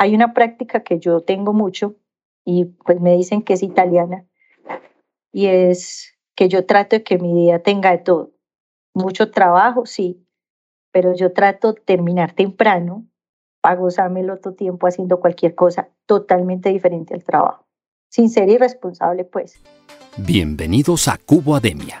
Hay una práctica que yo tengo mucho y pues me dicen que es italiana y es que yo trato de que mi día tenga de todo. Mucho trabajo, sí, pero yo trato de terminar temprano para gozarme el otro tiempo haciendo cualquier cosa totalmente diferente al trabajo. Sin ser irresponsable, pues. Bienvenidos a Cubo Ademia,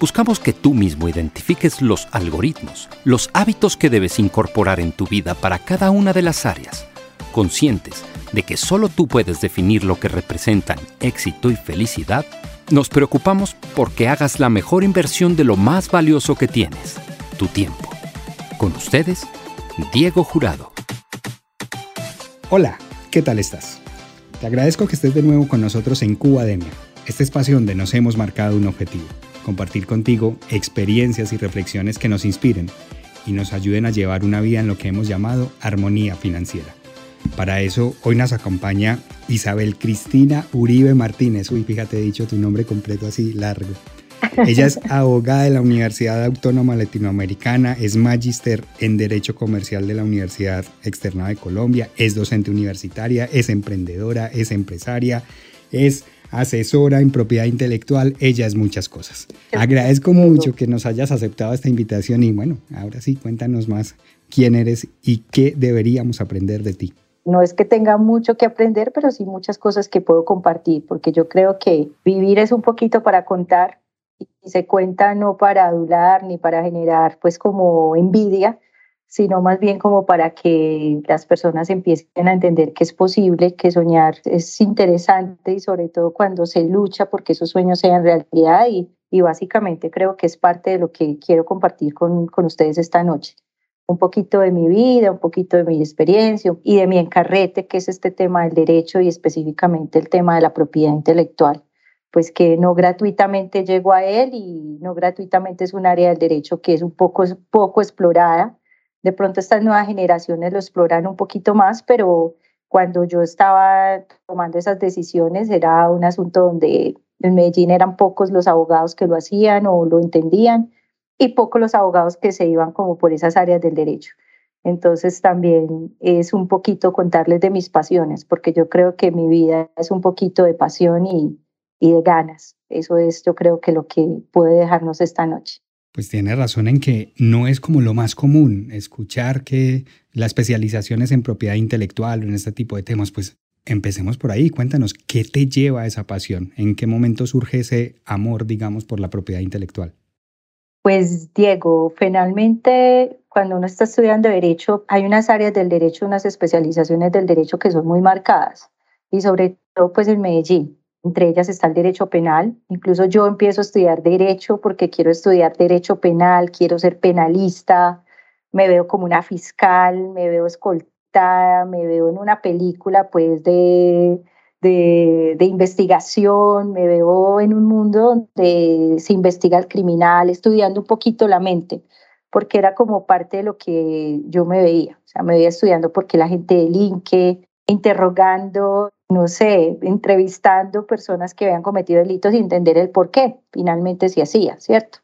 buscamos que tú mismo identifiques los algoritmos, los hábitos que debes incorporar en tu vida para cada una de las áreas, conscientes de que solo tú puedes definir lo que representan éxito y felicidad, nos preocupamos porque hagas la mejor inversión de lo más valioso que tienes, tu tiempo. Con ustedes, Diego Jurado. Hola, ¿qué tal estás? Te agradezco que estés de nuevo con nosotros en Cubademia, este espacio donde nos hemos marcado un objetivo, compartir contigo experiencias y reflexiones que nos inspiren y nos ayuden a llevar una vida en lo que hemos llamado armonía financiera. Para eso, hoy nos acompaña Isabel Cristina Uribe Martínez. Uy, fíjate, he dicho tu nombre completo así largo. Ella es abogada de la Universidad Autónoma Latinoamericana, es magíster en Derecho Comercial de la Universidad Externa de Colombia, es docente universitaria, es emprendedora, es empresaria, es asesora en propiedad intelectual, ella es muchas cosas. Agradezco mucho que nos hayas aceptado esta invitación y bueno, ahora sí, cuéntanos más quién eres y qué deberíamos aprender de ti. No es que tenga mucho que aprender, pero sí muchas cosas que puedo compartir, porque yo creo que vivir es un poquito para contar y se cuenta no para adular ni para generar pues como envidia, sino más bien como para que las personas empiecen a entender que es posible, que soñar es interesante y sobre todo cuando se lucha porque esos sueños sean realidad y, y básicamente creo que es parte de lo que quiero compartir con, con ustedes esta noche. Un poquito de mi vida, un poquito de mi experiencia y de mi encarrete, que es este tema del derecho y específicamente el tema de la propiedad intelectual pues que no gratuitamente llego a él y no gratuitamente es un área del derecho que es un poco, poco explorada. De pronto estas nuevas generaciones lo exploran un poquito más, pero cuando yo estaba tomando esas decisiones era un asunto donde en Medellín eran pocos los abogados que lo hacían o lo entendían y pocos los abogados que se iban como por esas áreas del derecho. Entonces también es un poquito contarles de mis pasiones, porque yo creo que mi vida es un poquito de pasión y, y de ganas. Eso es yo creo que lo que puede dejarnos esta noche. Pues tiene razón en que no es como lo más común escuchar que la especialización es en propiedad intelectual o en este tipo de temas. Pues empecemos por ahí. Cuéntanos, ¿qué te lleva a esa pasión? ¿En qué momento surge ese amor, digamos, por la propiedad intelectual? Pues Diego, finalmente cuando uno está estudiando derecho, hay unas áreas del derecho, unas especializaciones del derecho que son muy marcadas y sobre todo pues en Medellín. Entre ellas está el derecho penal. Incluso yo empiezo a estudiar derecho porque quiero estudiar derecho penal, quiero ser penalista, me veo como una fiscal, me veo escoltada, me veo en una película pues de, de, investigación, me veo en un mundo donde se investiga el criminal, estudiando un poquito la mente porque era como parte de lo que yo me veía. O sea, me veía estudiando porque la gente delinque, interrogando, no sé, entrevistando personas que habían cometido delitos y entender el por qué finalmente se hacía, ¿cierto?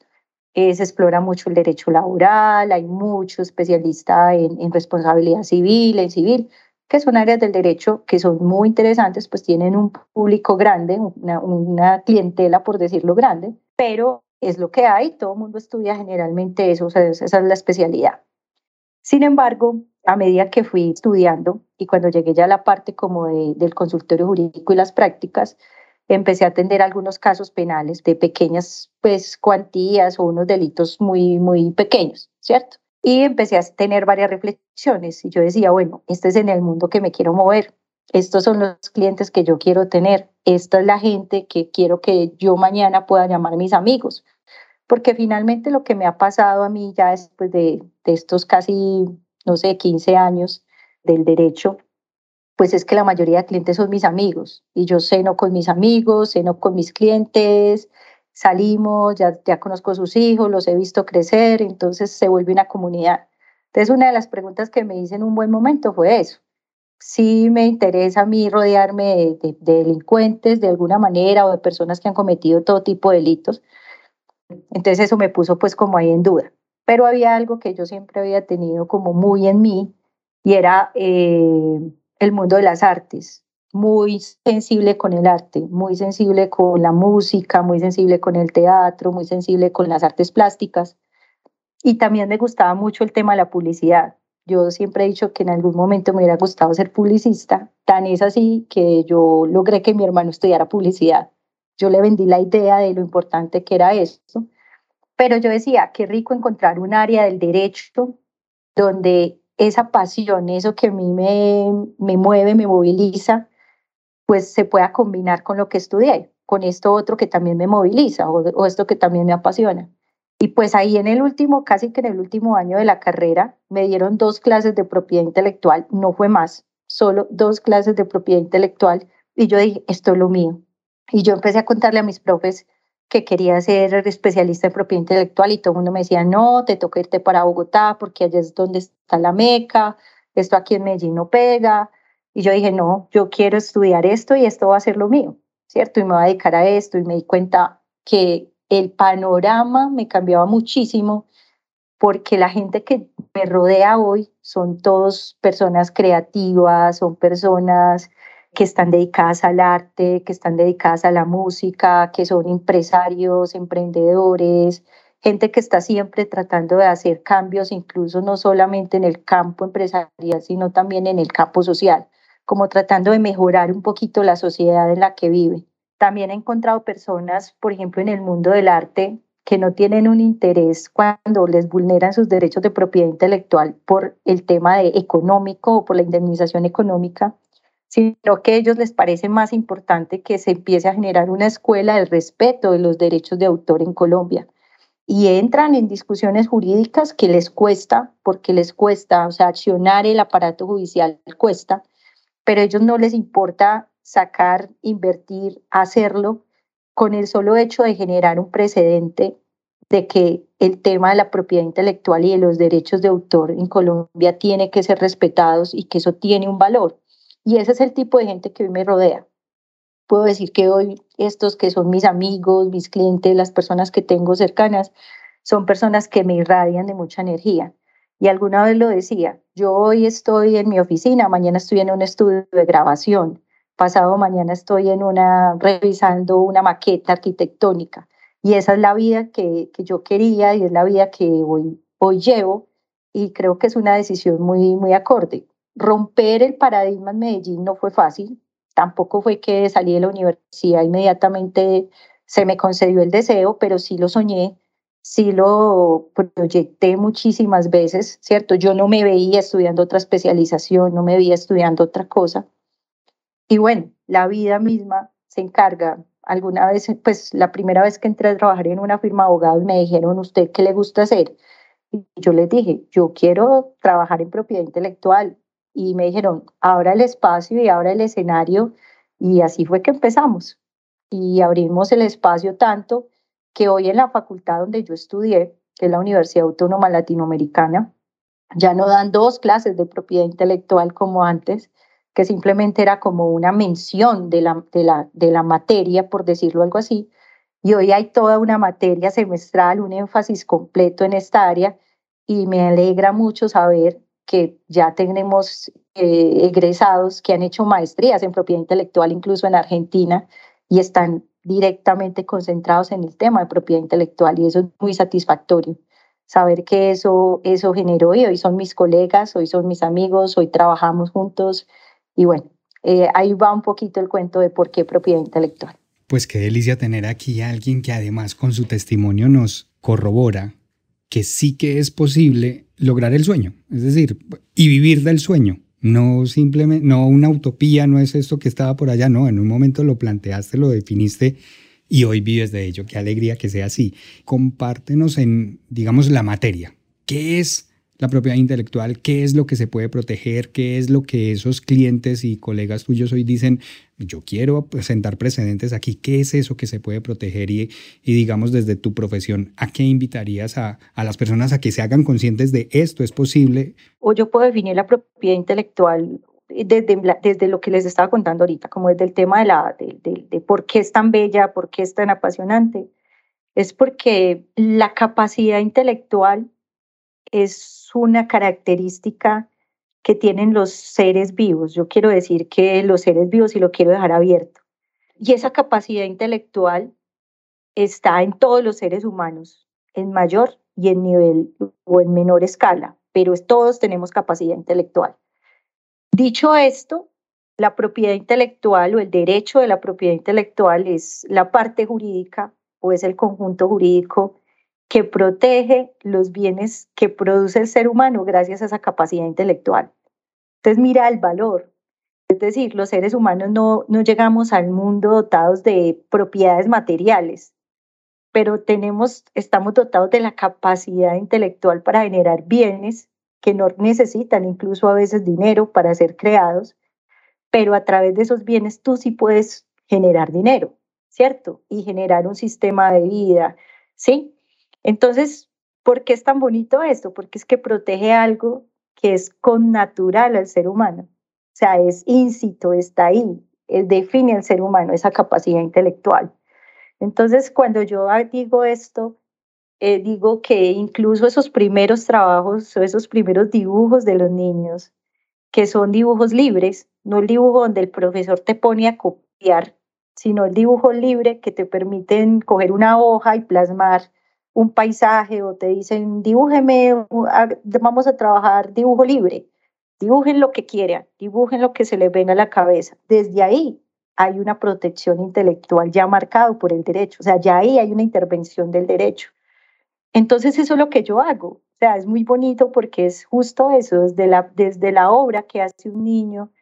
Eh, se explora mucho el derecho laboral, hay mucho especialista en, en, responsabilidad civil, en civil, que son áreas del derecho que son muy interesantes, pues tienen un público grande, una, una clientela, por decirlo grande, pero es lo que hay, todo el mundo estudia generalmente eso, o sea, esa es la especialidad. Sin embargo, a medida que fui estudiando y cuando llegué ya a la parte como de, del consultorio jurídico y las prácticas, empecé a atender algunos casos penales de pequeñas pues cuantías o unos delitos muy muy pequeños, ¿cierto? Y empecé a tener varias reflexiones y yo decía, bueno, este es en el mundo que me quiero mover, estos son los clientes que yo quiero tener, esta es la gente que quiero que yo mañana pueda llamar a mis amigos, porque finalmente lo que me ha pasado a mí ya después de, de estos casi no sé, 15 años del derecho, pues es que la mayoría de clientes son mis amigos y yo ceno con mis amigos, ceno con mis clientes, salimos, ya, ya conozco a sus hijos, los he visto crecer, entonces se vuelve una comunidad. Entonces, una de las preguntas que me hice en un buen momento fue eso. Si me interesa a mí rodearme de, delincuentes de alguna manera o de personas que han cometido todo tipo de delitos. Entonces eso me puso pues como ahí en duda. Pero había algo que yo siempre había tenido como muy en mí y era eh, el mundo de las artes muy sensible con el arte, muy sensible con la música, muy sensible con el teatro, muy sensible con las artes plásticas. Y también me gustaba mucho el tema de la publicidad. Yo siempre he dicho que en algún momento me hubiera gustado ser publicista. Tan es así que yo logré que mi hermano estudiara publicidad. Yo le vendí la idea de lo importante que era esto. Pero yo decía, qué rico encontrar un área del derecho donde esa pasión, eso que a mí me, me mueve, me moviliza, pues se pueda combinar con lo que estudié, con esto otro que también me moviliza o, esto que también me apasiona. Y pues ahí en el último, casi que en el último año de la carrera, me dieron dos clases de propiedad intelectual, no fue más, solo dos clases de propiedad intelectual. Y yo dije, esto es lo mío. Y yo empecé a contarle a mis profes que quería ser especialista en propiedad intelectual y todo el mundo me decía, no, te toca irte para Bogotá porque allá es donde está la meca, esto aquí en Medellín no pega, y yo dije, no, yo quiero estudiar esto y esto va a ser lo mío, ¿cierto? Y me voy a dedicar a esto. Y me di cuenta que el panorama me cambiaba muchísimo porque la gente que me rodea hoy son todos personas creativas, son personas que están dedicadas al arte, que están dedicadas a la música, que son empresarios, emprendedores, gente que está siempre tratando de hacer cambios, incluso no solamente en el campo empresarial, sino también en el campo social como tratando de mejorar un poquito la sociedad en la que vive. También he encontrado personas, por ejemplo, en el mundo del arte, que no tienen un interés cuando les vulneran sus derechos de propiedad intelectual por el tema de económico o por la indemnización económica, sino que a ellos les parece más importante que se empiece a generar una escuela del respeto de los derechos de autor en Colombia. Y entran en discusiones jurídicas que les cuesta, porque les cuesta, o sea, accionar el aparato judicial cuesta, pero a ellos no les importa sacar, invertir, hacerlo con el solo hecho de generar un precedente de que el tema de la propiedad intelectual y de los derechos de autor en Colombia tiene que ser respetados y que eso tiene un valor. Y ese es el tipo de gente que hoy me rodea. Puedo decir que hoy estos que son mis amigos, mis clientes, las personas que tengo cercanas, son personas que me irradian de mucha energía. Y alguna vez lo decía, yo hoy estoy en mi oficina, mañana estoy en un estudio de grabación, pasado mañana estoy en una, revisando una maqueta arquitectónica. Y esa es la vida que, que yo quería y es la vida que hoy, hoy llevo y creo que es una decisión muy, muy acorde. Romper el paradigma en Medellín no fue fácil, tampoco fue que salí de la universidad inmediatamente se me concedió el deseo, pero sí lo soñé sí lo proyecté muchísimas veces, ¿cierto? Yo no me veía estudiando otra especialización, no me veía estudiando otra cosa. Y bueno, la vida misma se encarga. Alguna vez, pues la primera vez que entré a trabajar en una firma de abogados me dijeron, ¿usted qué le gusta hacer? Y yo les dije, yo quiero trabajar en propiedad intelectual. Y me dijeron, ahora el espacio y ahora el escenario. Y así fue que empezamos. Y abrimos el espacio tanto que hoy en la facultad donde yo estudié, que es la Universidad Autónoma Latinoamericana, ya no dan dos clases de propiedad intelectual como antes, que simplemente era como una mención de la, de la, de la materia, por decirlo algo así, y hoy hay toda una materia semestral, un énfasis completo en esta área, y me alegra mucho saber que ya tenemos eh, egresados que han hecho maestrías en propiedad intelectual, incluso en Argentina, y están directamente concentrados en el tema de propiedad intelectual y eso es muy satisfactorio. Saber que eso, eso generó y hoy son mis colegas, hoy son mis amigos, hoy trabajamos juntos y bueno, eh, ahí va un poquito el cuento de por qué propiedad intelectual. Pues qué delicia tener aquí a alguien que además con su testimonio nos corrobora que sí que es posible lograr el sueño, es decir, y vivir del sueño. No simplemente, no una utopía, no es esto que estaba por allá, no, en un momento lo planteaste, lo definiste y hoy vives de ello. Qué alegría que sea así. Compártenos en, digamos, la materia. ¿Qué es la propiedad intelectual, qué es lo que se puede proteger, qué es lo que esos clientes y colegas tuyos hoy dicen, yo quiero sentar precedentes aquí, qué es eso que se puede proteger y, digamos desde tu profesión, ¿a qué invitarías a, las personas a que se hagan conscientes de esto es posible? O yo puedo definir la propiedad intelectual desde, desde lo que les estaba contando ahorita, como desde el tema de, la, de, de por qué es tan bella, por qué es tan apasionante. Es porque la capacidad intelectual es una característica que tienen los seres vivos. Yo quiero decir que los seres vivos, y lo quiero dejar abierto, y esa capacidad intelectual está en todos los seres humanos, en mayor y en nivel o en menor escala, pero todos tenemos capacidad intelectual. Dicho esto, la propiedad intelectual o el derecho de la propiedad intelectual es la parte jurídica o es el conjunto jurídico que protege los bienes que produce el ser humano gracias a esa capacidad intelectual. Entonces mira el valor. Es decir, los seres humanos no, no llegamos al mundo dotados de propiedades materiales, pero tenemos, estamos dotados de la capacidad intelectual para generar bienes que no necesitan incluso a veces dinero para ser creados, pero a través de esos bienes tú sí puedes generar dinero, ¿cierto? Y generar un sistema de vida, ¿sí? Entonces, ¿por qué es tan bonito esto? Porque es que protege algo que es connatural al ser humano. O sea, es íncito, está ahí, define al ser humano, esa capacidad intelectual. Entonces, cuando yo digo esto, eh, digo que incluso esos primeros trabajos o esos primeros dibujos de los niños, que son dibujos libres, no el dibujo donde el profesor te pone a copiar, sino el dibujo libre que te permiten coger una hoja y plasmar un paisaje o te dicen, dibújeme, vamos a trabajar dibujo libre, dibujen lo que quieran, dibujen lo que se les venga a la cabeza. Desde ahí hay una protección intelectual ya marcado por el derecho, o sea, ya ahí hay una intervención del derecho. Entonces eso es lo que yo hago, o sea, es muy bonito porque es justo eso, desde la, desde la obra que hace un niño,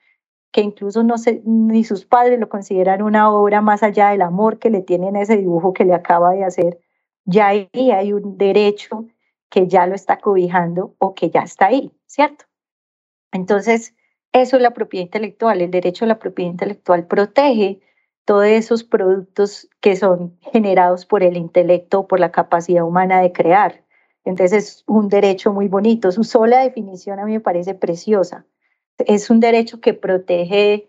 que incluso no sé, ni sus padres lo consideran una obra más allá del amor que le tienen a ese dibujo que le acaba de hacer, ya ahí hay un derecho que ya lo está cobijando o que ya está ahí, ¿cierto? Entonces, eso es la propiedad intelectual. El derecho a la propiedad intelectual protege todos esos productos que son generados por el intelecto o por la capacidad humana de crear. Entonces, es un derecho muy bonito. Su sola definición a mí me parece preciosa. Es un derecho que protege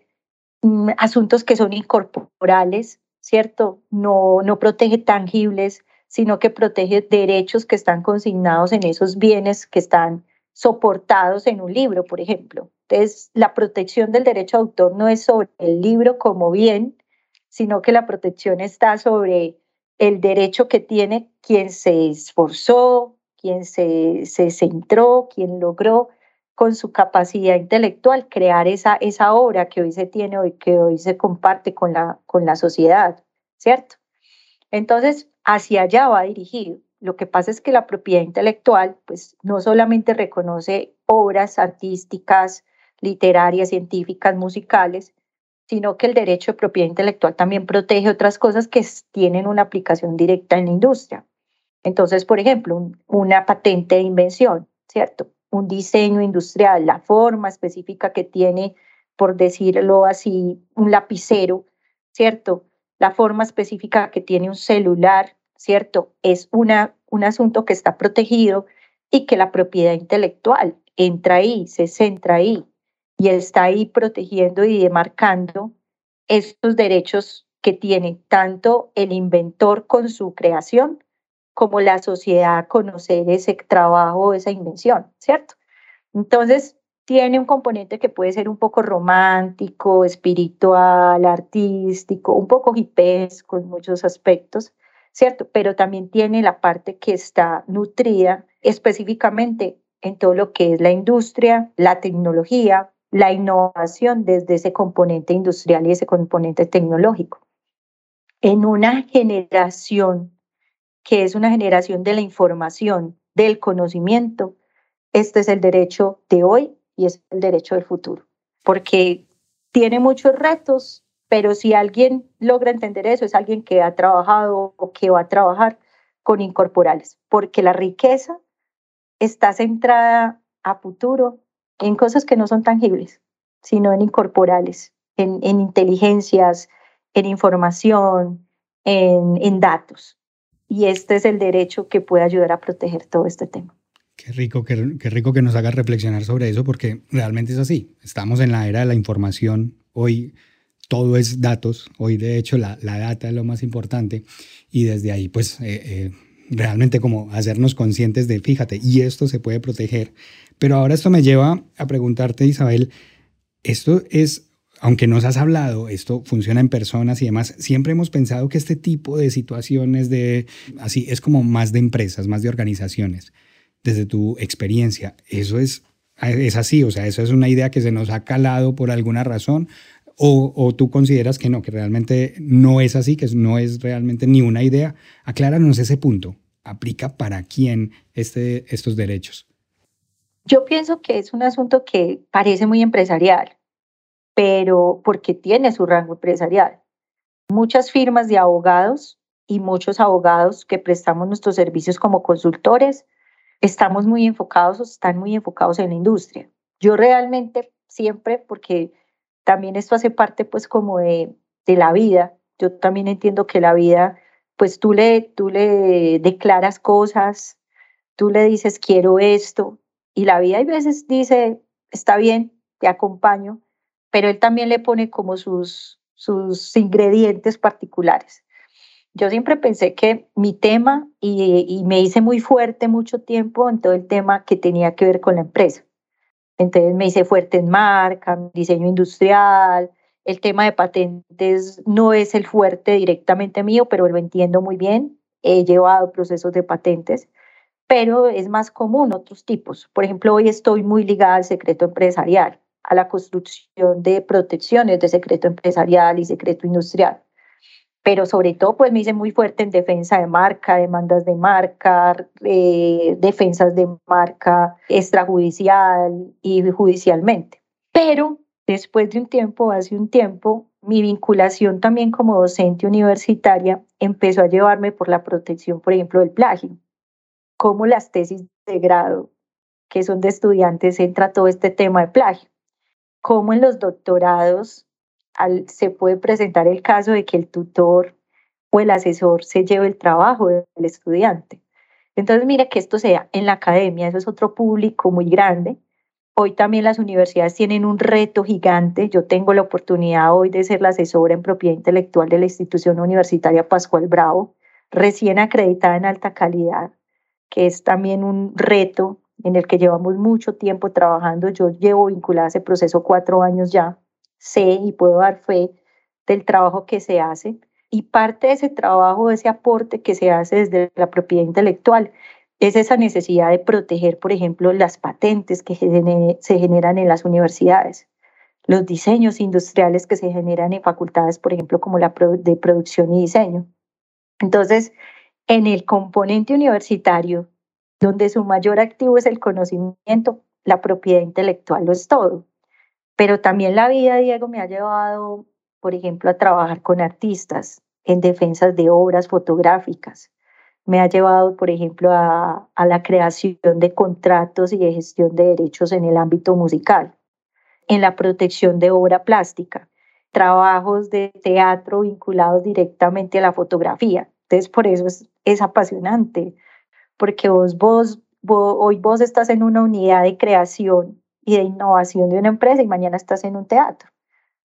mm, asuntos que son incorporales, ¿cierto? No, no protege tangibles, sino que protege derechos que están consignados en esos bienes que están soportados en un libro, por ejemplo. Entonces, la protección del derecho de autor no es sobre el libro como bien, sino que la protección está sobre el derecho que tiene quien se esforzó, quien se, se centró, quien logró con su capacidad intelectual crear esa, esa obra que hoy se tiene hoy, que hoy se comparte con la, con la sociedad, ¿cierto? Entonces, hacia allá va dirigido. Lo que pasa es que la propiedad intelectual, pues no solamente reconoce obras artísticas, literarias, científicas, musicales, sino que el derecho de propiedad intelectual también protege otras cosas que tienen una aplicación directa en la industria. Entonces, por ejemplo, una patente de invención, ¿cierto? Un diseño industrial, la forma específica que tiene, por decirlo así, un lapicero, ¿cierto? La forma específica que tiene un celular, ¿cierto? Es una, un asunto que está protegido y que la propiedad intelectual entra ahí, se centra ahí y está ahí protegiendo y demarcando estos derechos que tiene tanto el inventor con su creación como la sociedad a conocer ese trabajo, esa invención, ¿cierto? Entonces, tiene un componente que puede ser un poco romántico, espiritual, artístico, un poco hipesco en muchos aspectos, ¿cierto? Pero también tiene la parte que está nutrida específicamente en todo lo que es la industria, la tecnología, la innovación desde ese componente industrial y ese componente tecnológico. En una generación que es una generación de la información, del conocimiento, este es el derecho de hoy y es el derecho del futuro, porque tiene muchos retos, pero si alguien logra entender eso, es alguien que ha trabajado o que va a trabajar con incorporales, porque la riqueza está centrada a futuro en cosas que no son tangibles, sino en incorporales, en, en inteligencias, en información, en, en datos. Y este es el derecho que puede ayudar a proteger todo este tema. Qué rico, qué, rico que nos haga reflexionar sobre eso, porque realmente es así. Estamos en la era de la información. Hoy todo es datos. Hoy, de hecho, la, la data es lo más importante. Y desde ahí, pues, eh, eh, realmente como hacernos conscientes de, fíjate, y esto se puede proteger. Pero ahora esto me lleva a preguntarte, Isabel, esto es aunque nos has hablado, esto funciona en personas y demás, siempre hemos pensado que este tipo de situaciones de así es como más de empresas, más de organizaciones. Desde tu experiencia, eso es es así, o sea, eso es una idea que se nos ha calado por alguna razón o, o, tú consideras que no, que realmente no es así, que no es realmente ni una idea. Acláranos ese punto. ¿Aplica para quién este, estos derechos? Yo pienso que es un asunto que parece muy empresarial pero porque tiene su rango empresarial. Muchas firmas de abogados y muchos abogados que prestamos nuestros servicios como consultores, estamos muy enfocados o están muy enfocados en la industria. Yo realmente siempre, porque también esto hace parte pues como de, de la vida, yo también entiendo que la vida, pues tú le, tú le declaras cosas, tú le dices quiero esto, y la vida a veces dice, está bien, te acompaño, pero él también le pone como sus, sus ingredientes particulares. Yo siempre pensé que mi tema, y, me hice muy fuerte mucho tiempo en todo el tema que tenía que ver con la empresa. Entonces me hice fuerte en marca, diseño industrial, el tema de patentes no es el fuerte directamente mío, pero lo entiendo muy bien. He llevado procesos de patentes, pero es más común otros tipos. Por ejemplo, hoy estoy muy ligada al secreto empresarial a la construcción de protecciones de secreto empresarial y secreto industrial. Pero sobre todo, pues me hice muy fuerte en defensa de marca, demandas de marca, eh, defensas de marca extrajudicial y judicialmente. Pero después de un tiempo, hace un tiempo, mi vinculación también como docente universitaria empezó a llevarme por la protección, por ejemplo, del plagio. Como las tesis de grado, que son de estudiantes, entra todo este tema de plagio cómo en los doctorados se puede presentar el caso de que el tutor o el asesor se lleve el trabajo del estudiante. Entonces, mire que esto sea en la academia, eso es otro público muy grande. Hoy también las universidades tienen un reto gigante. Yo tengo la oportunidad hoy de ser la asesora en propiedad intelectual de la institución universitaria Pascual Bravo, recién acreditada en alta calidad, que es también un reto en el que llevamos mucho tiempo trabajando. Yo llevo vinculada a ese proceso cuatro años ya, sé y puedo dar fe del trabajo que se hace. Y parte de ese trabajo, de ese aporte que se hace desde la propiedad intelectual, es esa necesidad de proteger, por ejemplo, las patentes que se generan en las universidades, los diseños industriales que se generan en facultades, por ejemplo, como la de producción y diseño. Entonces, en el componente universitario, donde su mayor activo es el conocimiento, la propiedad intelectual lo es todo. Pero también la vida, Diego, me ha llevado, por ejemplo, a trabajar con artistas en defensas de obras fotográficas. Me ha llevado, por ejemplo, a, la creación de contratos y de gestión de derechos en el ámbito musical, en la protección de obra plástica, trabajos de teatro vinculados directamente a la fotografía. Entonces, por eso es, es apasionante porque vos, vos, hoy vos estás en una unidad de creación y de innovación de una empresa y mañana estás en un teatro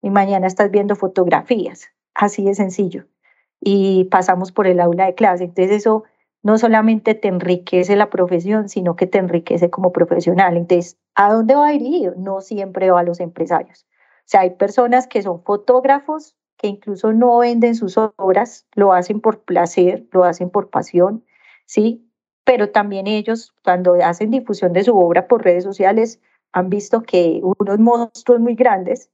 y mañana estás viendo fotografías, así de sencillo. Y pasamos por el aula de clase. Entonces eso no solamente te enriquece la profesión, sino que te enriquece como profesional. Entonces, ¿a dónde va dirigido? No siempre va a los empresarios. O sea, hay personas que son fotógrafos que incluso no venden sus obras, lo hacen por placer, lo hacen por pasión, ¿sí? pero también ellos cuando hacen difusión de su obra por redes sociales han visto que unos monstruos muy grandes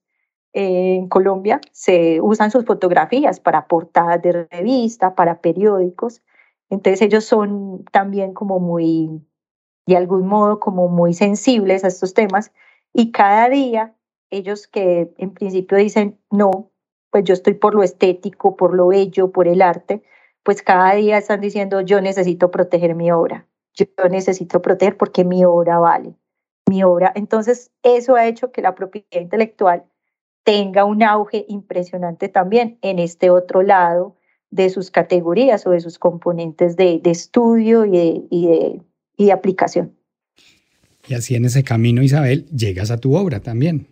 eh, en Colombia se usan sus fotografías para portadas de revista, para periódicos. Entonces ellos son también como muy, de algún modo, como muy sensibles a estos temas. Y cada día ellos que en principio dicen, no, pues yo estoy por lo estético, por lo bello, por el arte, pues cada día están diciendo, yo necesito proteger mi obra, yo necesito proteger porque mi obra vale, mi obra. Entonces, eso ha hecho que la propiedad intelectual tenga un auge impresionante también en este otro lado de sus categorías o de sus componentes de, estudio y de, y, de, y aplicación. Y así en ese camino, Isabel, llegas a tu obra también.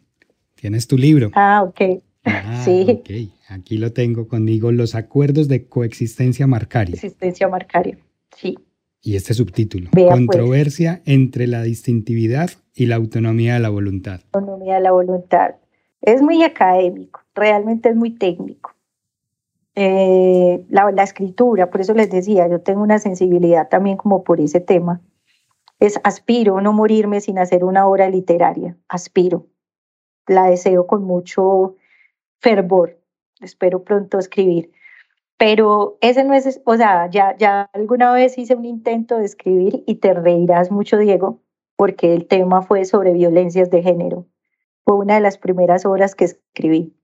Tienes tu libro. Ah, ok. Ah, sí. Ok, aquí lo tengo conmigo, Los Acuerdos de Coexistencia Marcaria. Coexistencia Marcaria, sí. Y este subtítulo, pues. Controversia entre la distintividad y la autonomía de la voluntad. Autonomía de la voluntad. Es muy académico, realmente es muy técnico. Eh, la, la, escritura, por eso les decía, yo tengo una sensibilidad también como por ese tema. Es aspiro no morirme sin hacer una obra literaria, aspiro. La deseo con mucho fervor, espero pronto escribir. Pero ese no es, o sea, ya, ya alguna vez hice un intento de escribir y te reirás mucho, Diego, porque el tema fue sobre violencias de género. Fue una de las primeras obras que escribí.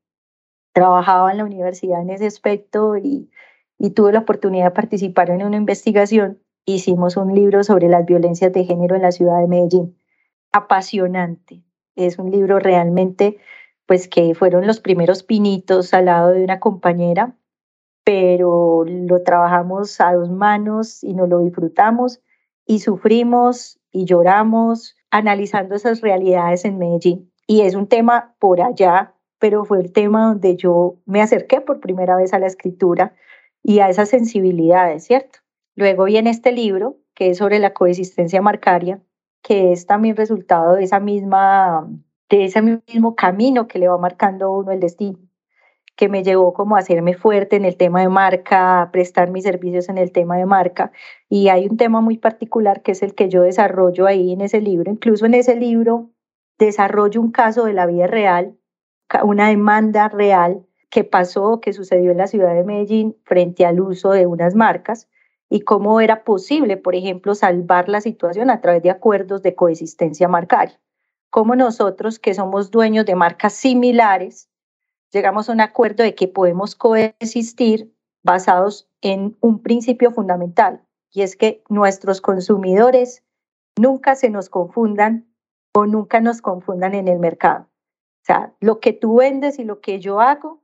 Trabajaba en la universidad en ese aspecto y, y tuve la oportunidad de participar en una investigación. Hicimos un libro sobre las violencias de género en la ciudad de Medellín. Apasionante. Es un libro realmente, pues que fueron los primeros pinitos al lado de una compañera pero lo trabajamos a dos manos y nos lo disfrutamos y sufrimos y lloramos analizando esas realidades en Medellín. Y es un tema por allá, pero fue el tema donde yo me acerqué por primera vez a la escritura y a esas sensibilidades, ¿cierto? Luego viene este libro, que es sobre la coexistencia marcaria, que es también resultado de esa misma de ese mismo camino que le va marcando uno el destino que me llevó como a hacerme fuerte en el tema de marca, a prestar mis servicios en el tema de marca. Y hay un tema muy particular que es el que yo desarrollo ahí en ese libro. Incluso en ese libro desarrollo un caso de la vida real, una demanda real que pasó, que sucedió en la ciudad de Medellín frente al uso de unas marcas y cómo era posible, por ejemplo, salvar la situación a través de acuerdos de coexistencia marcaria. Cómo nosotros, que somos dueños de marcas similares, llegamos a un acuerdo de que podemos coexistir basados en un principio fundamental, y es que nuestros consumidores nunca se nos confundan o nunca nos confundan en el mercado. O sea, lo que tú vendes y lo que yo hago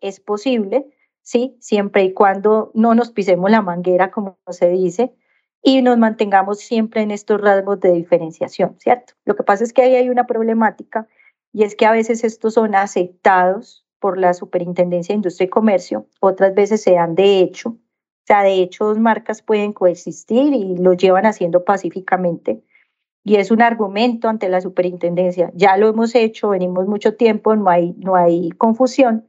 es posible, ¿sí? Siempre y cuando no nos pisemos la manguera, como se dice, y nos mantengamos siempre en estos rasgos de diferenciación, ¿cierto? Lo que pasa es que ahí hay una problemática y es que a veces estos son aceptados por la Superintendencia de Industria y Comercio, otras veces se dan de hecho. O sea, de hecho, dos marcas pueden coexistir y lo llevan haciendo pacíficamente. Y es un argumento ante la superintendencia. Ya lo hemos hecho, venimos mucho tiempo, no hay, no hay confusión,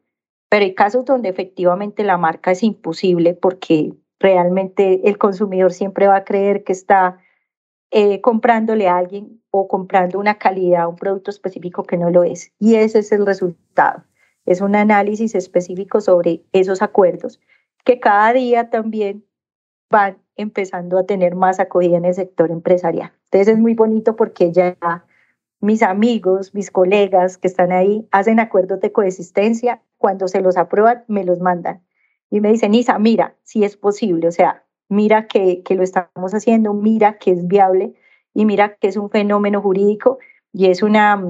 pero hay casos donde efectivamente la marca es imposible porque realmente el consumidor siempre va a creer que está eh, comprándole a alguien o comprando una calidad, un producto específico que no lo es. Y ese es el resultado es un análisis específico sobre esos acuerdos que cada día también van empezando a tener más acogida en el sector empresarial. Entonces es muy bonito porque ya mis amigos, mis colegas que están ahí hacen acuerdos de coexistencia, cuando se los aprueban me los mandan y me dicen, Isa, mira, si es posible, o sea, mira que, que lo estamos haciendo, mira que es viable y mira que es un fenómeno jurídico y es una,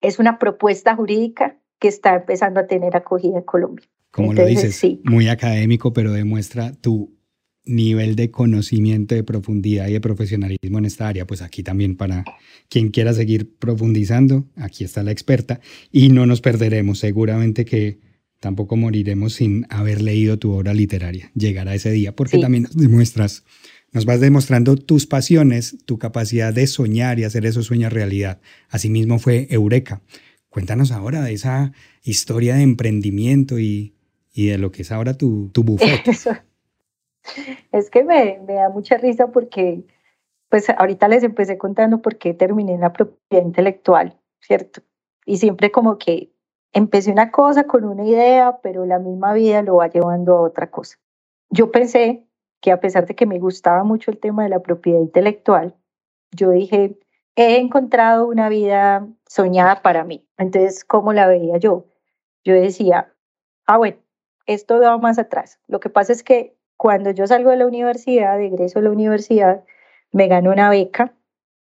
es una propuesta jurídica que está empezando a tener acogida en Colombia. Como lo dices, muy académico, pero demuestra tu nivel de conocimiento, de profundidad y de profesionalismo en esta área. Pues aquí también para quien quiera seguir profundizando, aquí está la experta y no nos perderemos. Seguramente que tampoco moriremos sin haber leído tu obra literaria. Llegará ese día porque también nos demuestras, nos vas demostrando tus pasiones, tu capacidad de soñar y hacer esos sueños realidad. Asimismo fue Eureka Cuéntanos ahora de esa historia de emprendimiento y, de lo que es ahora tu, tu bufete. Es que me, da mucha risa porque, pues ahorita les empecé contando por qué terminé en la propiedad intelectual, ¿cierto? Y siempre como que empecé una cosa con una idea, pero la misma vida lo va llevando a otra cosa. Yo pensé que a pesar de que me gustaba mucho el tema de la propiedad intelectual, yo dije, he encontrado una vida soñada para mí. Entonces, ¿cómo la veía yo? Yo decía, ah, bueno, esto va más atrás. Lo que pasa es que cuando yo salgo de la universidad, de egreso de la universidad, me ganó una beca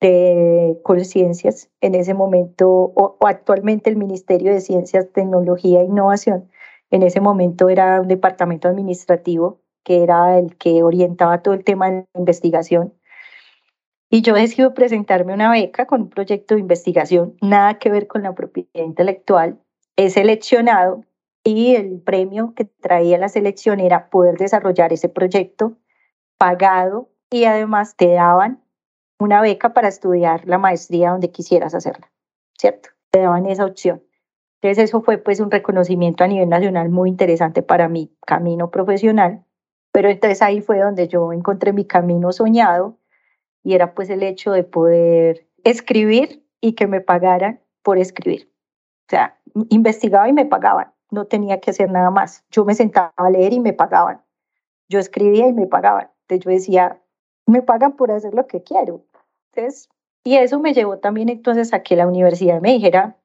de Colciencias en ese momento, o, actualmente el Ministerio de Ciencias, Tecnología e Innovación, en ese momento era un departamento administrativo que era el que orientaba todo el tema de investigación. Y yo decido presentarme una beca con un proyecto de investigación, nada que ver con la propiedad intelectual. He seleccionado y el premio que traía la selección era poder desarrollar ese proyecto pagado y además te daban una beca para estudiar la maestría donde quisieras hacerla, ¿cierto? Te daban esa opción. Entonces eso fue pues un reconocimiento a nivel nacional muy interesante para mi camino profesional, pero entonces ahí fue donde yo encontré mi camino soñado y era pues el hecho de poder escribir y que me pagaran por escribir. O sea, investigaba y me pagaban, no tenía que hacer nada más. Yo me sentaba a leer y me pagaban. Yo escribía y me pagaban. Entonces yo decía, me pagan por hacer lo que quiero. Entonces, y eso me llevó también entonces a que la universidad me dijera,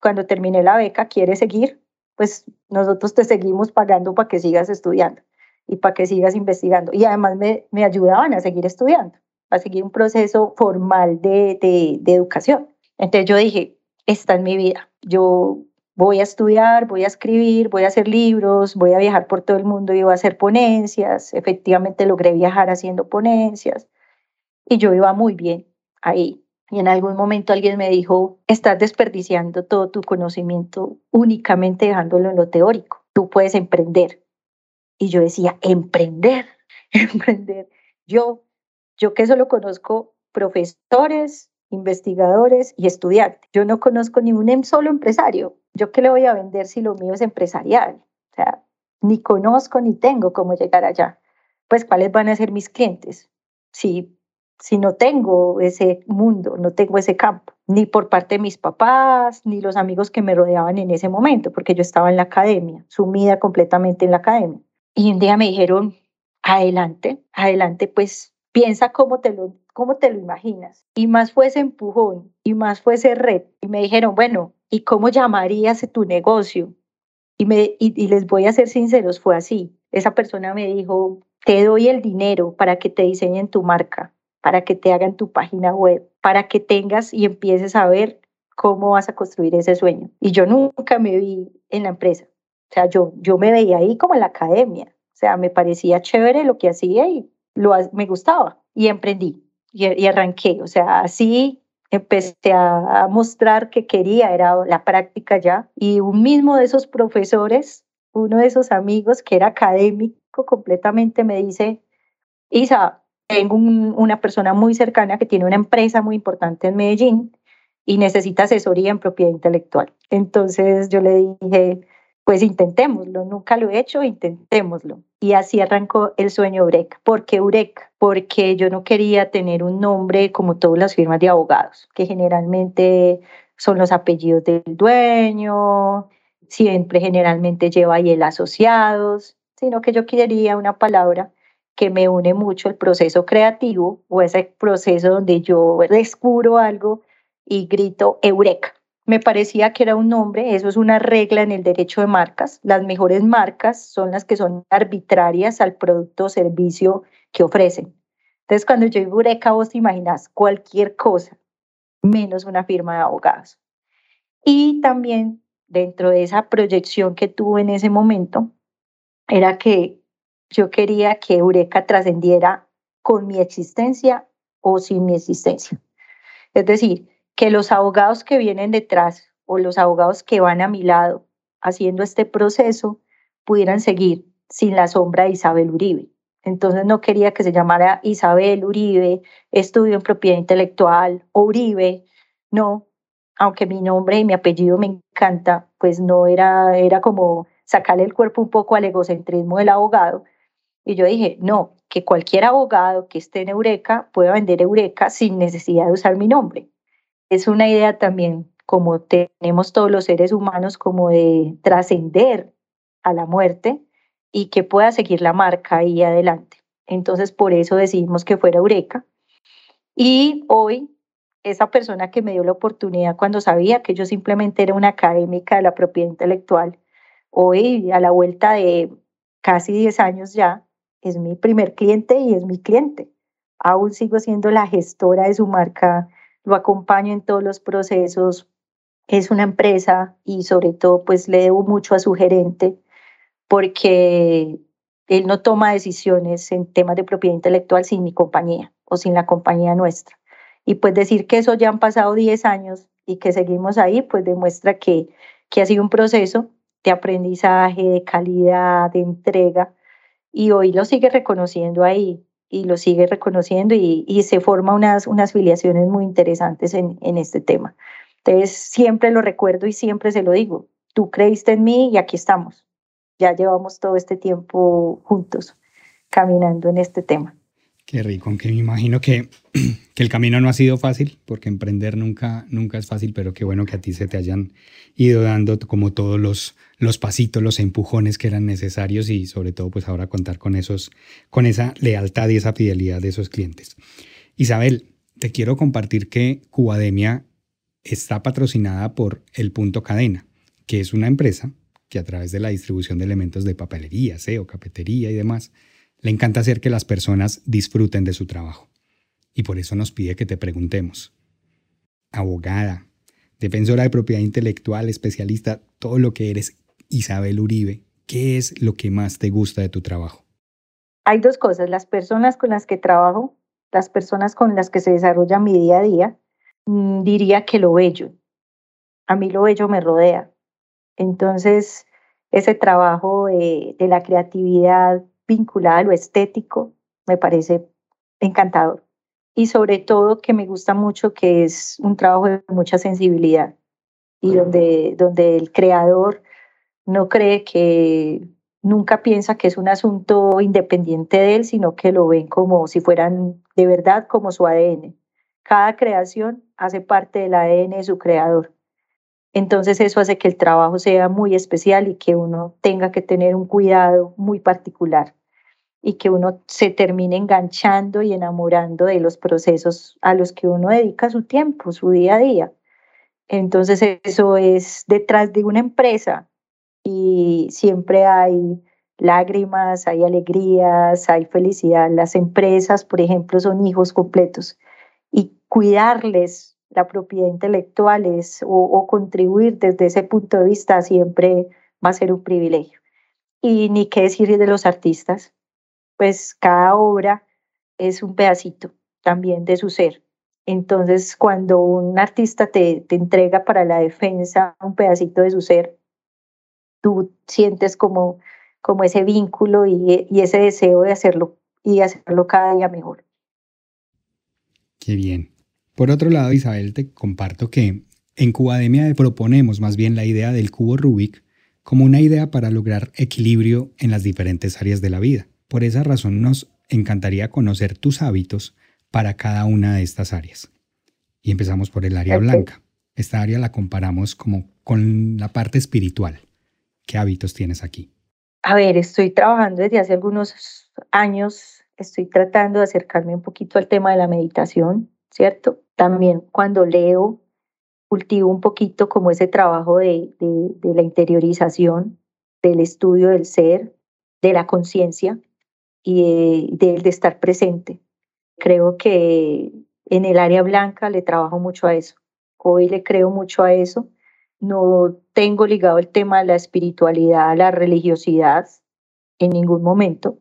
cuando termine la beca, ¿quieres seguir? Pues nosotros te seguimos pagando para que sigas estudiando y para que sigas investigando. Y además me, me ayudaban a seguir estudiando, a seguir un proceso formal de, de, de educación. Entonces yo dije, esta es mi vida. Yo voy a estudiar, voy a escribir, voy a hacer libros, voy a viajar por todo el mundo y voy a hacer ponencias. Efectivamente logré viajar haciendo ponencias y yo iba muy bien ahí. Y en algún momento alguien me dijo, estás desperdiciando todo tu conocimiento únicamente dejándolo en lo teórico. Tú puedes emprender. Y yo decía, emprender, emprender. Yo, yo que solo conozco profesores, investigadores y estudiantes. Yo no conozco ni un em, solo empresario. ¿Yo qué le voy a vender si lo mío es empresarial? O sea, ni conozco ni tengo cómo llegar allá. Pues, ¿cuáles van a ser mis clientes? Si si no tengo ese mundo, no tengo ese campo, ni por parte de mis papás, ni los amigos que me rodeaban en ese momento, porque yo estaba en la academia, sumida completamente en la academia. Y un día me dijeron, adelante, adelante, pues piensa cómo te lo, cómo te lo imaginas. Y más fue ese empujón, y más fue ese red. Y me dijeron, bueno, ¿y cómo llamarías tu negocio? Y, me, y les voy a ser sinceros, fue así. Esa persona me dijo, te doy el dinero para que te diseñen tu marca para que te hagan tu página web, para que tengas y empieces a ver cómo vas a construir ese sueño. Y yo nunca me vi en la empresa. O sea, yo, yo me veía ahí como en la academia. O sea, me parecía chévere lo que hacía y lo, me gustaba. Y emprendí y, y arranqué. O sea, así empecé a, a mostrar que quería, era la práctica ya. Y un mismo de esos profesores, uno de esos amigos que era académico completamente, me dice, Isa, tengo una persona muy cercana que tiene una empresa muy importante en Medellín y necesita asesoría en propiedad intelectual. Entonces yo le dije, pues intentémoslo, nunca lo he hecho, intentémoslo. Y así arrancó el sueño Eureka. ¿Por qué Eureka? Porque yo no quería tener un nombre como todas las firmas de abogados, que generalmente son los apellidos del dueño, siempre generalmente lleva ahí el asociados, sino que yo quería una palabra que me une mucho el proceso creativo o ese proceso donde yo descubro algo y grito eureka. Me parecía que era un nombre, eso es una regla en el derecho de marcas. Las mejores marcas son las que son arbitrarias al producto o servicio que ofrecen. Entonces, cuando yo digo eureka, vos te imaginas cualquier cosa, menos una firma de abogados. Y también dentro de esa proyección que tuve en ese momento, era que yo quería que Eureka trascendiera con mi existencia o sin mi existencia. Es decir, que los abogados que vienen detrás o los abogados que van a mi lado haciendo este proceso pudieran seguir sin la sombra de Isabel Uribe. Entonces no quería que se llamara Isabel Uribe, estudio en propiedad intelectual o Uribe, no, aunque mi nombre y mi apellido me encanta, pues no era, era como sacarle el cuerpo un poco al egocentrismo del abogado, y yo dije, no, que cualquier abogado que esté en Eureka pueda vender Eureka sin necesidad de usar mi nombre. Es una idea también, como tenemos todos los seres humanos, como de trascender a la muerte y que pueda seguir la marca ahí adelante. Entonces, por eso decidimos que fuera Eureka. Y hoy, esa persona que me dio la oportunidad cuando sabía que yo simplemente era una académica de la propiedad intelectual, hoy a la vuelta de casi 10 años ya, es mi primer cliente y es mi cliente. aún sigo siendo la gestora de su marca, lo acompaño en todos los procesos. Es una empresa y sobre todo pues le debo mucho a su gerente porque él no toma decisiones en temas de propiedad intelectual sin mi compañía o sin la compañía nuestra. Y pues decir que eso ya han pasado 10 años y que seguimos ahí, pues demuestra que, que ha sido un proceso de aprendizaje, de calidad, de entrega, y hoy lo sigue reconociendo ahí y lo sigue reconociendo y, y se forman unas, unas filiaciones muy interesantes en, en este tema. Entonces, siempre lo recuerdo y siempre se lo digo, tú creíste en mí y aquí estamos. Ya llevamos todo este tiempo juntos caminando en este tema. Qué rico, aunque me imagino que, que, el camino no ha sido fácil, porque emprender nunca, nunca es fácil, pero qué bueno que a ti se te hayan ido dando como todos los, los pasitos, los empujones que eran necesarios y sobre todo pues ahora contar con, esos, con esa lealtad y esa fidelidad de esos clientes. Isabel, te quiero compartir que Cubademia está patrocinada por El Punto Cadena, que es una empresa que a través de la distribución de elementos de papelería, SEO, cafetería y demás, le encanta hacer que las personas disfruten de su trabajo. Y por eso nos pide que te preguntemos, abogada, defensora de propiedad intelectual, especialista, todo lo que eres, Isabel Uribe, ¿qué es lo que más te gusta de tu trabajo? Hay dos cosas, las personas con las que trabajo, las personas con las que se desarrolla mi día a día, mm, diría que lo bello. A mí lo bello me rodea. Entonces, ese trabajo de, de la creatividad, vinculada a lo estético, me parece encantador. Y sobre todo que me gusta mucho que es un trabajo de mucha sensibilidad y donde, donde el creador no cree que nunca piensa que es un asunto independiente de él, sino que lo ven como si fueran de verdad como su ADN. Cada creación hace parte del ADN de su creador. Entonces eso hace que el trabajo sea muy especial y que uno tenga que tener un cuidado muy particular y que uno se termine enganchando y enamorando de los procesos a los que uno dedica su tiempo, su día a día. Entonces eso es detrás de una empresa y siempre hay lágrimas, hay alegrías, hay felicidad. Las empresas, por ejemplo, son hijos completos y cuidarles la propiedad intelectual es, o, o contribuir desde ese punto de vista siempre va a ser un privilegio. Y ni qué decir de los artistas, pues cada obra es un pedacito también de su ser. Entonces, cuando un artista te, te entrega para la defensa un pedacito de su ser, tú sientes como, como ese vínculo y, y ese deseo de hacerlo y hacerlo cada día mejor. Qué bien. Por otro lado, Isabel, te comparto que en Cubademia proponemos más bien la idea del cubo Rubik como una idea para lograr equilibrio en las diferentes áreas de la vida. Por esa razón nos encantaría conocer tus hábitos para cada una de estas áreas. Y empezamos por el área blanca. Esta área la comparamos como con la parte espiritual. ¿Qué hábitos tienes aquí? A ver, estoy trabajando desde hace algunos años, estoy tratando de acercarme un poquito al tema de la meditación, ¿cierto? También cuando leo, cultivo un poquito como ese trabajo de, de, de la interiorización, del estudio del ser, de la conciencia, y de, estar presente. Creo que en el área blanca le trabajo mucho a eso. Hoy le creo mucho a eso. No tengo ligado el tema de la espiritualidad a la religiosidad en ningún momento.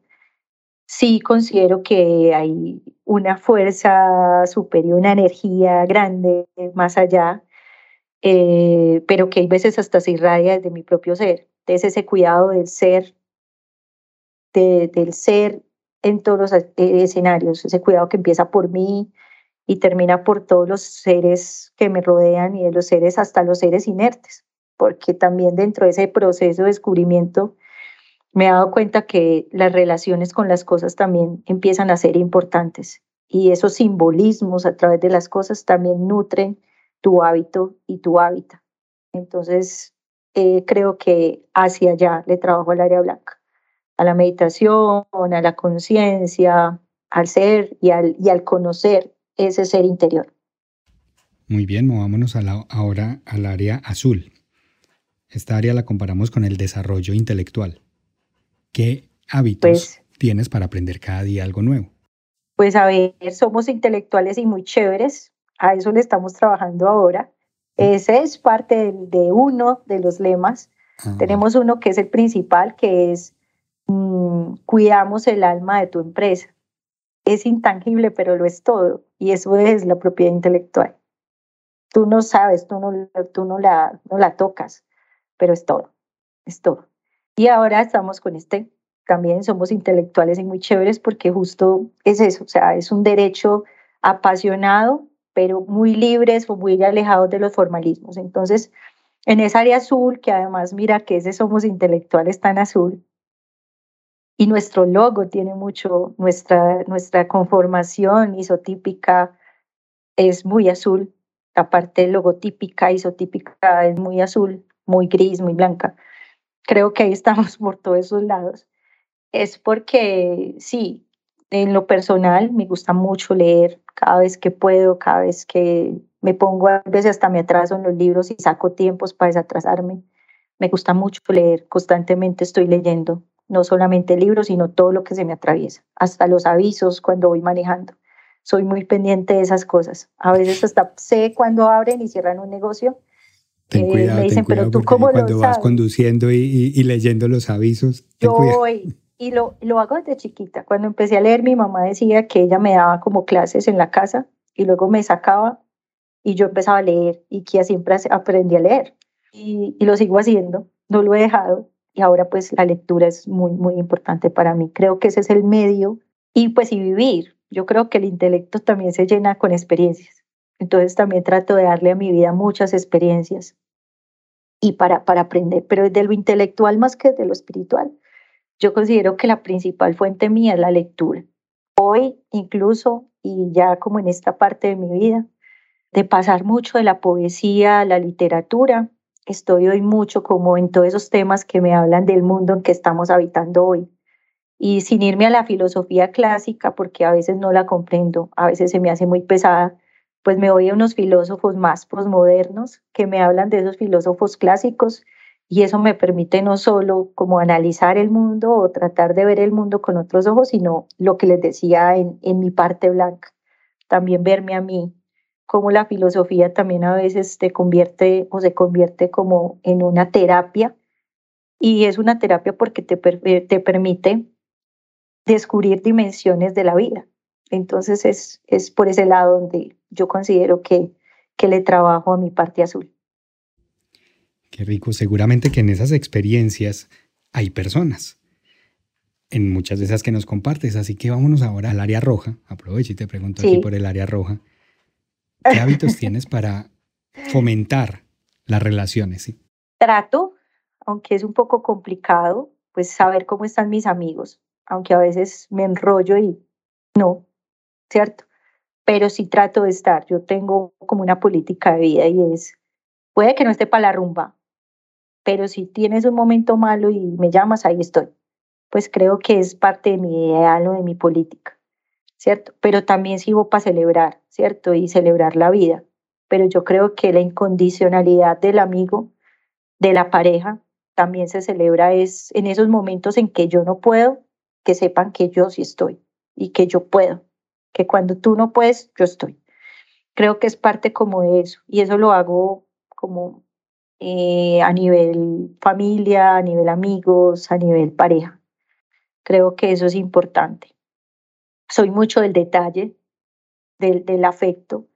Sí considero que hay una fuerza superior, una energía grande más allá, eh, pero que hay veces hasta se irradia desde mi propio ser. Entonces ese cuidado del ser del ser en todos los eh, escenarios, ese cuidado que empieza por mí y termina por todos los seres que me rodean y de los seres hasta los seres inertes, porque también dentro de ese proceso de descubrimiento me he dado cuenta que las relaciones con las cosas también empiezan a ser importantes y esos simbolismos a través de las cosas también nutren tu hábito y tu hábitat. Entonces, eh, creo que hacia allá le trabajo al área blanca a la meditación, a la conciencia, al ser y al, y al conocer ese ser interior. Muy bien, movámonos ahora al área azul. Esta área la comparamos con el desarrollo intelectual. ¿Qué hábitos pues tienes para aprender cada día algo nuevo? Pues a ver, somos intelectuales y muy chéveres, a eso le estamos trabajando ahora. Ese es parte de, uno de los lemas. Ah. Tenemos uno que es el principal, que es mm, cuidamos el alma de tu empresa. Es intangible, pero lo es todo. Y eso es la propiedad intelectual. Tú no sabes, tú no, tú no, la, no la tocas, pero es todo, es todo. Y ahora estamos con este, también somos intelectuales y muy chéveres porque justo es eso, o sea, es un derecho apasionado, pero muy libres o muy alejados de los formalismos. Entonces, en esa área azul, que además mira que ese somos intelectuales tan azul, y nuestro logo tiene mucho, nuestra, nuestra conformación isotípica es muy azul, la parte logotípica, isotípica es muy azul, muy gris, muy blanca. Creo que ahí estamos por todos esos lados. Es porque sí, en lo personal me gusta mucho leer cada vez que puedo, cada vez que me pongo, a veces hasta me atraso en los libros y saco tiempos para desatrasarme. Me gusta mucho leer, constantemente estoy leyendo, no solamente libros, sino todo lo que se me atraviesa, hasta los avisos cuando voy manejando soy muy pendiente de esas cosas. A veces hasta sé cuando abren y cierran un negocio. Ten eh, cuidado, me dicen, pero tú cómo cuando vas conduciendo y, y, leyendo los avisos. Yo voy y lo, lo hago desde chiquita. Cuando empecé a leer, mi mamá decía que ella me daba como clases en la casa y luego me sacaba y yo empezaba a leer y que siempre aprendí a leer. Y, y lo sigo haciendo, no lo he dejado. Y ahora pues la lectura es muy, muy importante para mí. Creo que ese es el medio y pues y vivir yo creo que el intelecto también se llena con experiencias. Entonces también trato de darle a mi vida muchas experiencias y para, para aprender, pero desde lo intelectual más que desde lo espiritual. Yo considero que la principal fuente mía es la lectura. Hoy incluso, y ya como en esta parte de mi vida, de pasar mucho de la poesía a la literatura, estoy hoy mucho como en todos esos temas que me hablan del mundo en que estamos habitando hoy. Y sin irme a la filosofía clásica, porque a veces no la comprendo, a veces se me hace muy pesada, pues me voy a unos filósofos más posmodernos que me hablan de esos filósofos clásicos y eso me permite no solo como analizar el mundo o tratar de ver el mundo con otros ojos, sino lo que les decía en, en mi parte blanca, también verme a mí, como la filosofía también a veces te convierte o se convierte como en una terapia y es una terapia porque te, te permite descubrir dimensiones de la vida. Entonces es, es por ese lado donde yo considero que, que le trabajo a mi parte azul. Qué rico. Seguramente que en esas experiencias hay personas. En muchas de esas que nos compartes. Así que vámonos ahora al área roja. Aprovecho y te pregunto aquí por el área roja. ¿Qué hábitos tienes para fomentar las relaciones? Trato, aunque es un poco complicado, pues saber cómo están mis amigos aunque a veces me enrollo y no, ¿cierto? Pero sí trato de estar. Yo tengo como una política de vida y es, puede que no esté para la rumba, pero si tienes un momento malo y me llamas, ahí estoy. Pues creo que es parte de mi ideal o de mi política, ¿cierto? Pero también sirvo para celebrar, ¿cierto? Y celebrar la vida. Pero yo creo que la incondicionalidad del amigo, de la pareja, también se celebra es en esos momentos en que yo no puedo, que sepan que yo sí estoy y que yo puedo, que cuando tú no puedes, yo estoy. Creo que es parte como de eso y eso lo hago como eh, a nivel familia, a nivel amigos, a nivel pareja. Creo que eso es importante. Soy mucho del detalle, del, afecto.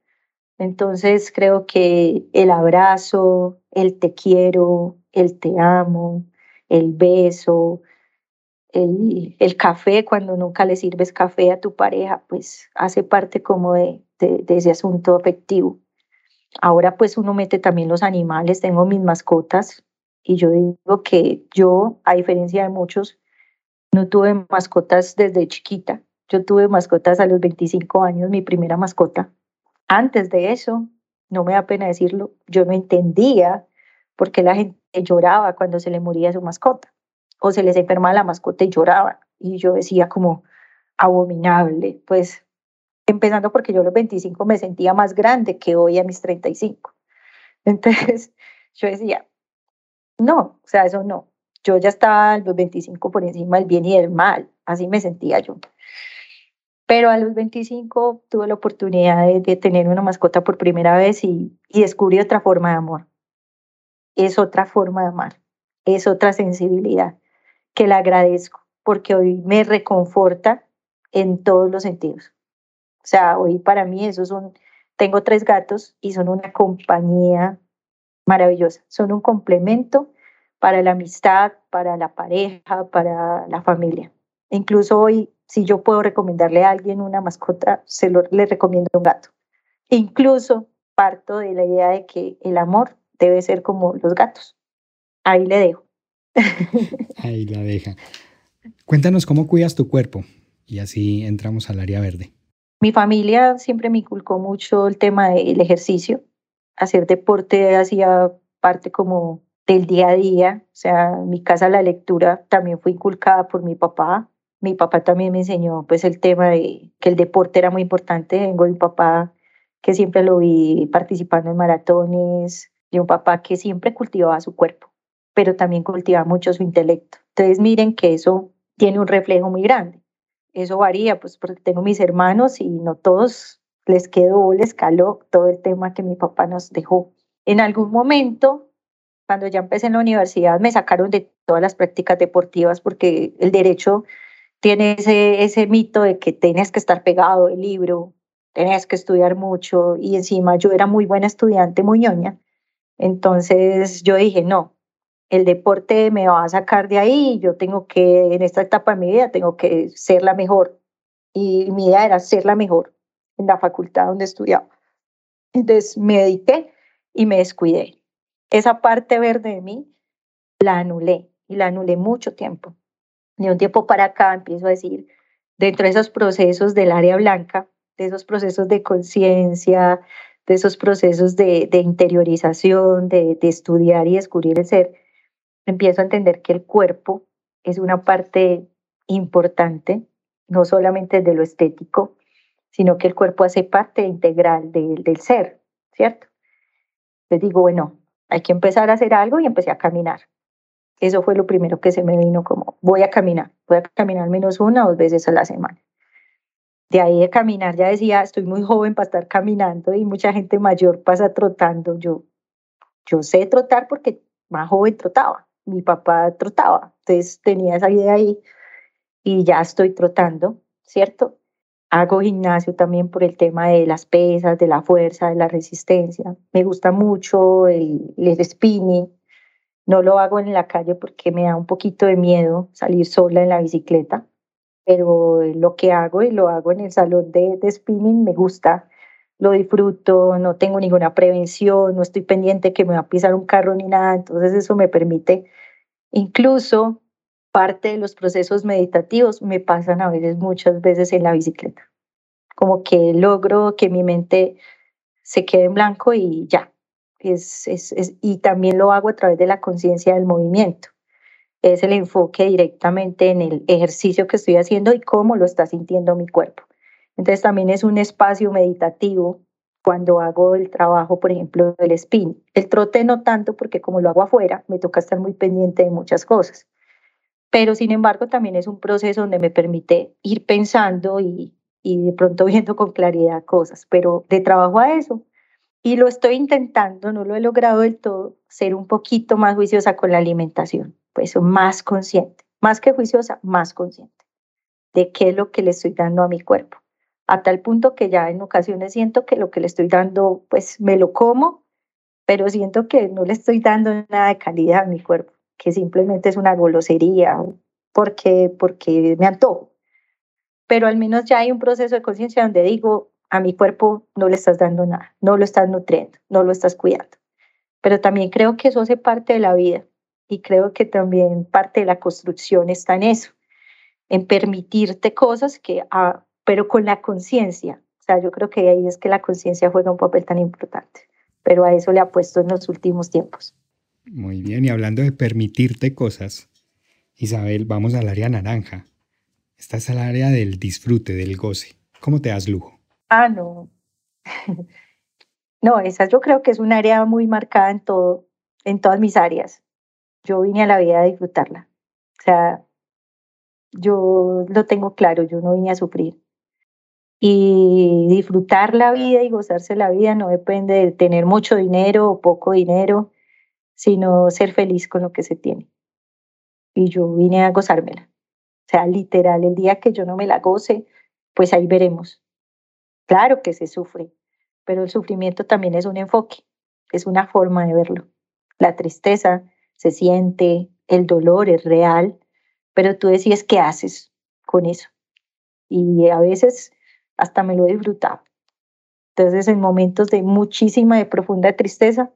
Entonces creo que el abrazo, el te quiero, el te amo, el beso, el, café, cuando nunca le sirves café a tu pareja, pues hace parte como de, de, ese asunto afectivo. Ahora pues uno mete también los animales, tengo mis mascotas y yo digo que yo, a diferencia de muchos, no tuve mascotas desde chiquita. Yo tuve mascotas a los 25 años, mi primera mascota. Antes de eso, no me da pena decirlo, yo no entendía por qué la gente lloraba cuando se le moría su mascota o se les enfermaba la mascota y lloraban. Y yo decía como abominable, pues empezando porque yo a los 25 me sentía más grande que hoy a mis 35. Entonces yo decía, no, o sea, eso no. Yo ya estaba a los 25 por encima del bien y del mal, así me sentía yo. Pero a los 25 tuve la oportunidad de, tener una mascota por primera vez y, y descubrí otra forma de amor. Es otra forma de amar, es otra sensibilidad que le agradezco porque hoy me reconforta en todos los sentidos. O sea, hoy para mí eso son, tengo tres gatos y son una compañía maravillosa, son un complemento para la amistad, para la pareja, para la familia. Incluso hoy, si yo puedo recomendarle a alguien una mascota, se lo, le recomiendo un gato. Incluso parto de la idea de que el amor debe ser como los gatos. Ahí le dejo. Ahí la deja. Cuéntanos cómo cuidas tu cuerpo y así entramos al área verde. Mi familia siempre me inculcó mucho el tema del ejercicio. Hacer deporte hacía parte como del día a día. O sea, en mi casa la lectura también fue inculcada por mi papá. Mi papá también me enseñó pues el tema de que el deporte era muy importante. Vengo de un papá que siempre lo vi participando en maratones, de un papá que siempre cultivaba su cuerpo, pero también cultivaba mucho su intelecto. Entonces miren que eso tiene un reflejo muy grande. Eso varía, pues porque tengo mis hermanos y no todos les quedó, les caló todo el tema que mi papá nos dejó. En algún momento, cuando ya empecé en la universidad, me sacaron de todas las prácticas deportivas porque el derecho tiene ese, ese mito de que tienes que estar pegado del libro, tenías que estudiar mucho y encima yo era muy buena estudiante, muy ñoña. Entonces yo dije, no, el deporte me va a sacar de ahí, yo tengo que, en esta etapa de mi vida, tengo que ser la mejor. Y mi idea era ser la mejor en la facultad donde estudiaba. Entonces me dediqué y me descuidé. Esa parte verde de mí la anulé y la anulé mucho tiempo. De un tiempo para acá empiezo a decir, dentro de esos procesos del área blanca, de esos procesos de conciencia, de esos procesos de, interiorización, de, de estudiar y descubrir el ser, empiezo a entender que el cuerpo es una parte importante, no solamente de lo estético, sino que el cuerpo hace parte integral del ser, ¿cierto? Les digo, bueno, hay que empezar a hacer algo y empecé a caminar. Eso fue lo primero que se me vino como, voy a caminar, voy a caminar menos una o dos veces a la semana. De ahí de caminar ya decía, estoy muy joven para estar caminando y mucha gente mayor pasa trotando. Yo, yo sé trotar porque más joven trotaba mi papá trotaba, entonces tenía esa idea ahí y ya estoy trotando, ¿cierto? Hago gimnasio también por el tema de las pesas, de la fuerza, de la resistencia. Me gusta mucho el, el spinning. No lo hago en la calle porque me da un poquito de miedo salir sola en la bicicleta, pero lo que hago y lo hago en el salón de, spinning me gusta lo disfruto, no tengo ninguna prevención, no estoy pendiente que me va a pisar un carro ni nada, entonces eso me permite, incluso parte de los procesos meditativos me pasan a veces muchas veces en la bicicleta, como que logro que mi mente se quede en blanco y ya, y también lo hago a través de la conciencia del movimiento. Es el enfoque directamente en el ejercicio que estoy haciendo y cómo lo está sintiendo mi cuerpo. Entonces también es un espacio meditativo cuando hago el trabajo, por ejemplo, del spin. El trote no tanto porque como lo hago afuera, me toca estar muy pendiente de muchas cosas. Pero sin embargo también es un proceso donde me permite ir pensando y de pronto viendo con claridad cosas. Pero de trabajo a eso, y lo estoy intentando, no lo he logrado del todo, ser un poquito más juiciosa con la alimentación, pues más consciente, más que juiciosa, más consciente de qué es lo que le estoy dando a mi cuerpo a tal punto que ya en ocasiones siento que lo que le estoy dando, pues me lo como, pero siento que no le estoy dando nada de calidad a mi cuerpo, que simplemente es una golosería, porque, porque me antojo. Pero al menos ya hay un proceso de conciencia donde digo, a mi cuerpo no le estás dando nada, no lo estás nutriendo, no lo estás cuidando. Pero también creo que eso hace parte de la vida y creo que también parte de la construcción está en eso, en permitirte cosas que a, pero con la conciencia. O sea, yo creo que ahí es que la conciencia juega un papel tan importante, pero a eso le ha puesto en los últimos tiempos. Muy bien, y hablando de permitirte cosas, Isabel, vamos al área naranja. Esta es el área del disfrute, del goce. ¿Cómo te das lujo? Ah, no. no, esa yo creo que es un área muy marcada en todo, en todas mis áreas. Yo vine a la vida a disfrutarla. O sea, yo lo tengo claro, yo no vine a sufrir Y disfrutar la vida y gozarse la vida no depende de tener mucho dinero o poco dinero, sino ser feliz con lo que se tiene. Y yo vine a gozármela. O sea, literal, el día que yo no me la goce, pues ahí veremos. Claro que se sufre, pero el sufrimiento también es un enfoque, es una forma de verlo. La tristeza se siente, el dolor es real, pero tú decides qué haces con eso. Y a veces hasta me lo he disfrutado. Entonces, en momentos de muchísima, de profunda tristeza,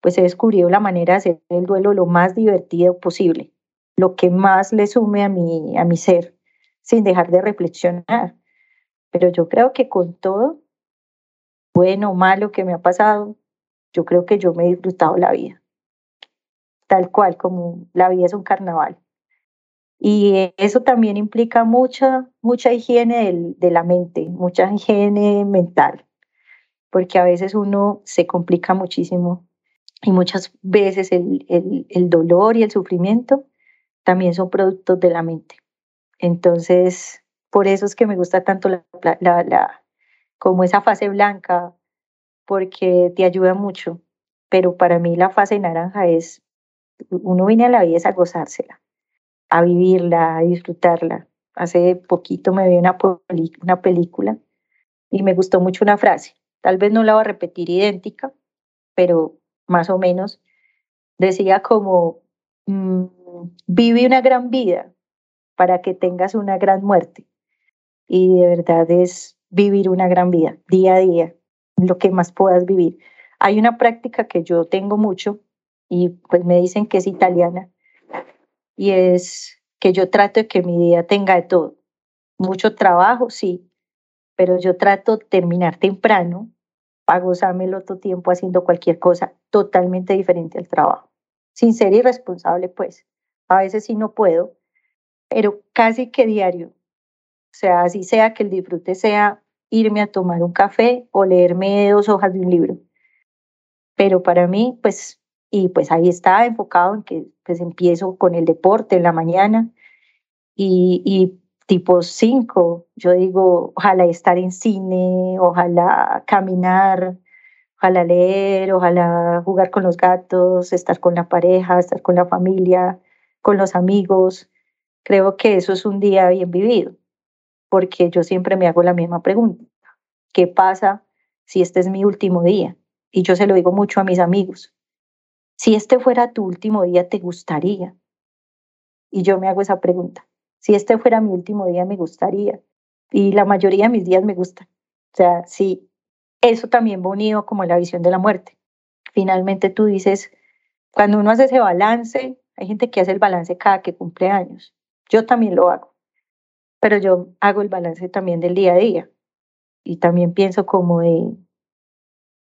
pues he descubierto la manera de hacer el duelo lo más divertido posible, lo que más le sume a mi, a mi ser, sin dejar de reflexionar. Pero yo creo que con todo, bueno o malo que me ha pasado, yo creo que yo me he disfrutado la vida. Tal cual, como la vida es un carnaval. Y eso también implica mucha, mucha higiene de la mente, mucha higiene mental, porque a veces uno se complica muchísimo y muchas veces el, el, dolor y el sufrimiento también son productos de la mente. Entonces, por eso es que me gusta tanto la, la, como esa fase blanca, porque te ayuda mucho. Pero para mí la fase naranja es, uno viene a la vida a gozársela a vivirla, a disfrutarla. Hace poquito me vi una, una película y me gustó mucho una frase. Tal vez no la voy a repetir idéntica, pero más o menos decía como, mm, vive una gran vida para que tengas una gran muerte. Y de verdad es vivir una gran vida, día a día, lo que más puedas vivir. Hay una práctica que yo tengo mucho y pues me dicen que es italiana, y es que yo trato de que mi día tenga de todo. Mucho trabajo, sí, pero yo trato de terminar temprano para gozarme el otro tiempo haciendo cualquier cosa totalmente diferente al trabajo. Sin ser irresponsable, pues. A veces sí no puedo, pero casi que diario. O sea, así sea que el disfrute sea irme a tomar un café o leerme dos hojas de un libro. Pero para mí, pues y pues ahí estaba enfocado en que pues empiezo con el deporte en la mañana y, y tipo 5, yo digo, ojalá estar en cine, ojalá caminar, ojalá leer, ojalá jugar con los gatos, estar con la pareja, estar con la familia, con los amigos. Creo que eso es un día bien vivido, porque yo siempre me hago la misma pregunta. ¿Qué pasa si este es mi último día? Y yo se lo digo mucho a mis amigos. Si este fuera tu último día, ¿te gustaría? Y yo me hago esa pregunta. Si este fuera mi último día, me gustaría. Y la mayoría de mis días me gustan. O sea, sí, eso también va unido como la visión de la muerte. Finalmente tú dices, cuando uno hace ese balance, hay gente que hace el balance cada que cumple años. Yo también lo hago. Pero yo hago el balance también del día a día. Y también pienso como de,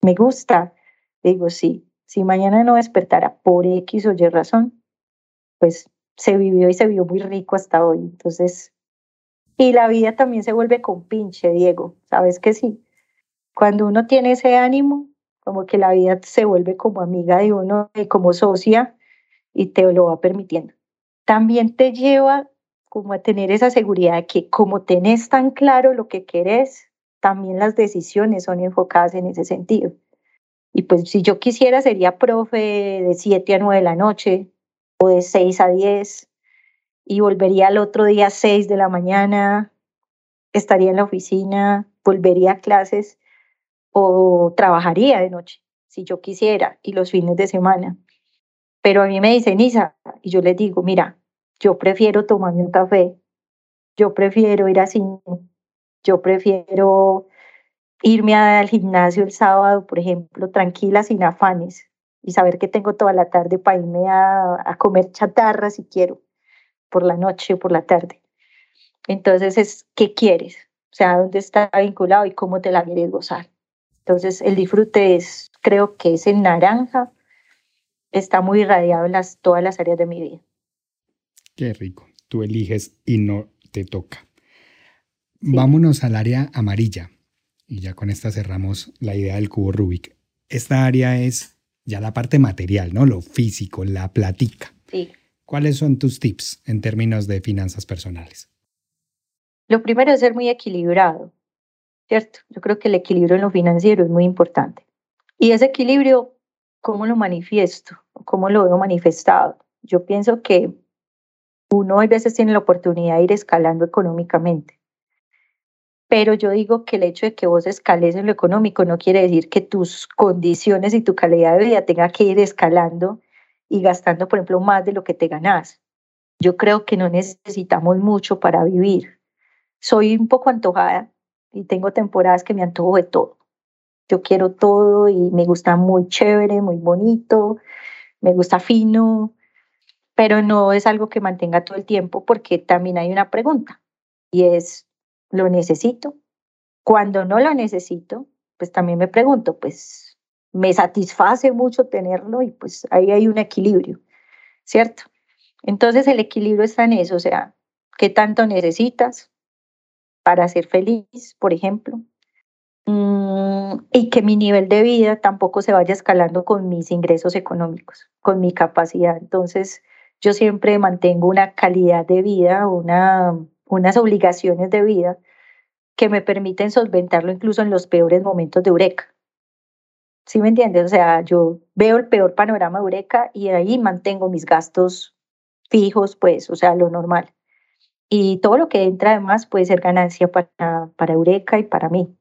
me gusta. Digo, sí, si mañana no despertara por X o Y razón, pues se vivió y se vio muy rico hasta hoy. Entonces, y la vida también se vuelve con pinche, Diego. ¿Sabes que sí? Cuando uno tiene ese ánimo, como que la vida se vuelve como amiga de uno y como socia y te lo va permitiendo. También te lleva como a tener esa seguridad de que como tenés tan claro lo que querés, también las decisiones son enfocadas en ese sentido. Y pues si yo quisiera sería profe de 7 a 9 de la noche o de 6 a 10 y volvería al otro día a 6 de la mañana, estaría en la oficina, volvería a clases o trabajaría de noche si yo quisiera y los fines de semana. Pero a mí me dicen, Isa, y yo les digo, mira, yo prefiero tomarme un café, yo prefiero ir a cine, yo prefiero irme al gimnasio el sábado, por ejemplo, tranquila, sin afanes, y saber que tengo toda la tarde para irme a, comer chatarra si quiero, por la noche o por la tarde. Entonces es, ¿qué quieres? O sea, ¿dónde está vinculado y cómo te la quieres gozar? Entonces el disfrute es, creo que es en naranja, está muy irradiado en las, todas las áreas de mi vida. Qué rico, tú eliges y no te toca. Vámonos al área amarilla y ya con esta cerramos la idea del cubo Rubik. Esta área es ya la parte material, ¿no? Lo físico, la platica. Sí. ¿Cuáles son tus tips en términos de finanzas personales? Lo primero es ser muy equilibrado. ¿cierto? Yo creo que el equilibrio en lo financiero es muy importante. Y ese equilibrio, ¿cómo lo manifiesto? ¿Cómo lo veo manifestado? Yo pienso que uno a veces tiene la oportunidad de ir escalando económicamente. Pero yo digo que el hecho de que vos escales en lo económico no quiere decir que tus condiciones y tu calidad de vida tenga que ir escalando y gastando, por ejemplo, más de lo que te ganas. Yo creo que no necesitamos mucho para vivir. Soy un poco antojada y tengo temporadas que me antojo de todo. Yo quiero todo y me gusta muy chévere, muy bonito, me gusta fino, pero no es algo que mantenga todo el tiempo porque también hay una pregunta y es, ¿lo necesito? Cuando no lo necesito, pues también me pregunto, pues me satisface mucho tenerlo y pues ahí hay un equilibrio, ¿cierto? Entonces el equilibrio está en eso, o sea, ¿qué tanto necesitas para ser feliz, por ejemplo? Mm, y que mi nivel de vida tampoco se vaya escalando con mis ingresos económicos, con mi capacidad. Entonces, yo siempre mantengo una calidad de vida, una, unas obligaciones de vida que me permiten solventarlo incluso en los peores momentos de Eureka. ¿Sí me entiendes? O sea, yo veo el peor panorama de Eureka y ahí mantengo mis gastos fijos, pues, o sea, lo normal. Y todo lo que entra además puede ser ganancia para, para Eureka y para mí.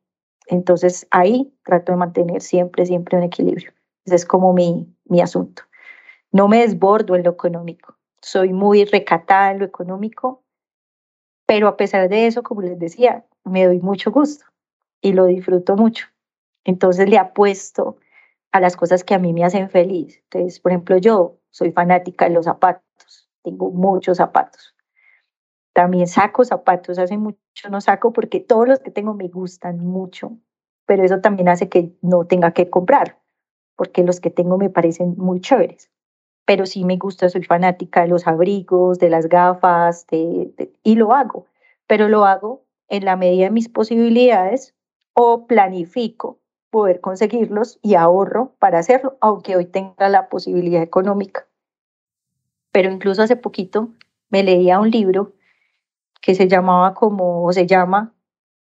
Entonces ahí trato de mantener siempre, siempre un equilibrio. Ese es como mi, mi asunto. No me desbordo en lo económico. Soy muy recatada en lo económico, pero a pesar de eso, como les decía, me doy mucho gusto y lo disfruto mucho. Entonces le apuesto a las cosas que a mí me hacen feliz. Entonces, por ejemplo, yo soy fanática de los zapatos. Tengo muchos zapatos. También saco zapatos. Hace mucho no saco porque todos los que tengo me gustan mucho. Pero eso también hace que no tenga que comprar, porque los que tengo me parecen muy chéveres pero sí me gusta, soy fanática de los abrigos, de las gafas, y lo hago, pero lo hago en la medida de mis posibilidades o planifico poder conseguirlos y ahorro para hacerlo, aunque hoy tenga la posibilidad económica. Pero incluso hace poquito me leía un libro que se llamaba como, o se llama,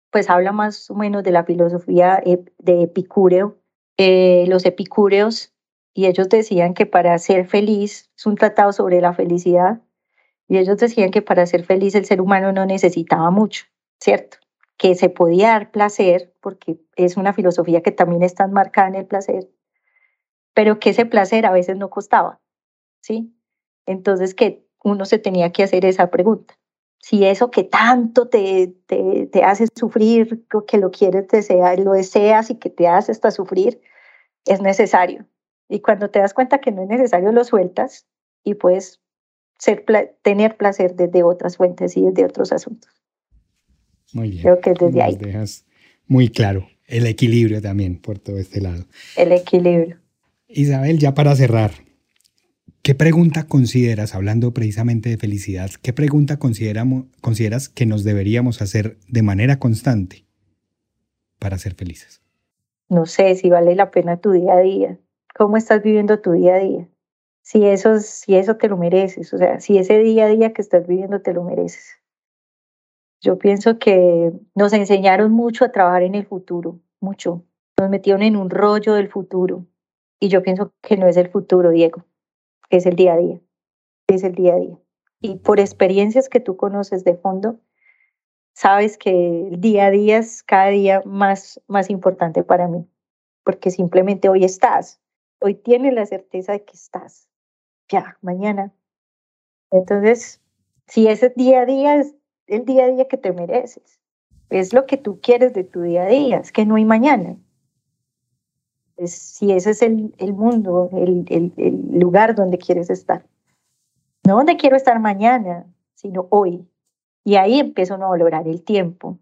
pues habla más o menos de la filosofía de Epicúreo. Eh, los epicúreos y ellos decían que para ser feliz, es un tratado sobre la felicidad, y ellos decían que para ser feliz el ser humano no necesitaba mucho, ¿cierto? Que se podía dar placer, porque es una filosofía que también está enmarcada en el placer, pero que ese placer a veces no costaba, ¿sí? Entonces que uno se tenía que hacer esa pregunta. Si eso que tanto te, te, te hace sufrir, que lo quieres, desear, lo deseas y que te hace hasta sufrir, es necesario. Y cuando te das cuenta que no es necesario, lo sueltas y puedes ser, tener placer desde otras fuentes y desde otros asuntos. Muy bien. Creo que desde Nos ahí. dejas muy claro el equilibrio también por todo este lado. El equilibrio. Isabel, ya para cerrar, ¿qué pregunta consideras, hablando precisamente de felicidad, qué pregunta consideras que nos deberíamos hacer de manera constante para ser felices? No sé si vale la pena tu día a día cómo estás viviendo tu día a día. Si eso, si eso te lo mereces, o sea, si ese día a día que estás viviendo te lo mereces. Yo pienso que nos enseñaron mucho a trabajar en el futuro, mucho. Nos metieron en un rollo del futuro. Y yo pienso que no es el futuro, Diego, es el día a día. Es el día a día. Y por experiencias que tú conoces de fondo, sabes que el día a día es cada día más, más importante para mí, porque simplemente hoy estás, Hoy tienes la certeza de que estás. Ya, mañana. Entonces, si ese día a día es el día a día que te mereces, es lo que tú quieres de tu día a día, es que no hay mañana. Si ese es el, mundo, el, el lugar donde quieres estar. No donde quiero estar mañana, sino hoy. Y ahí empieza uno a valorar el tiempo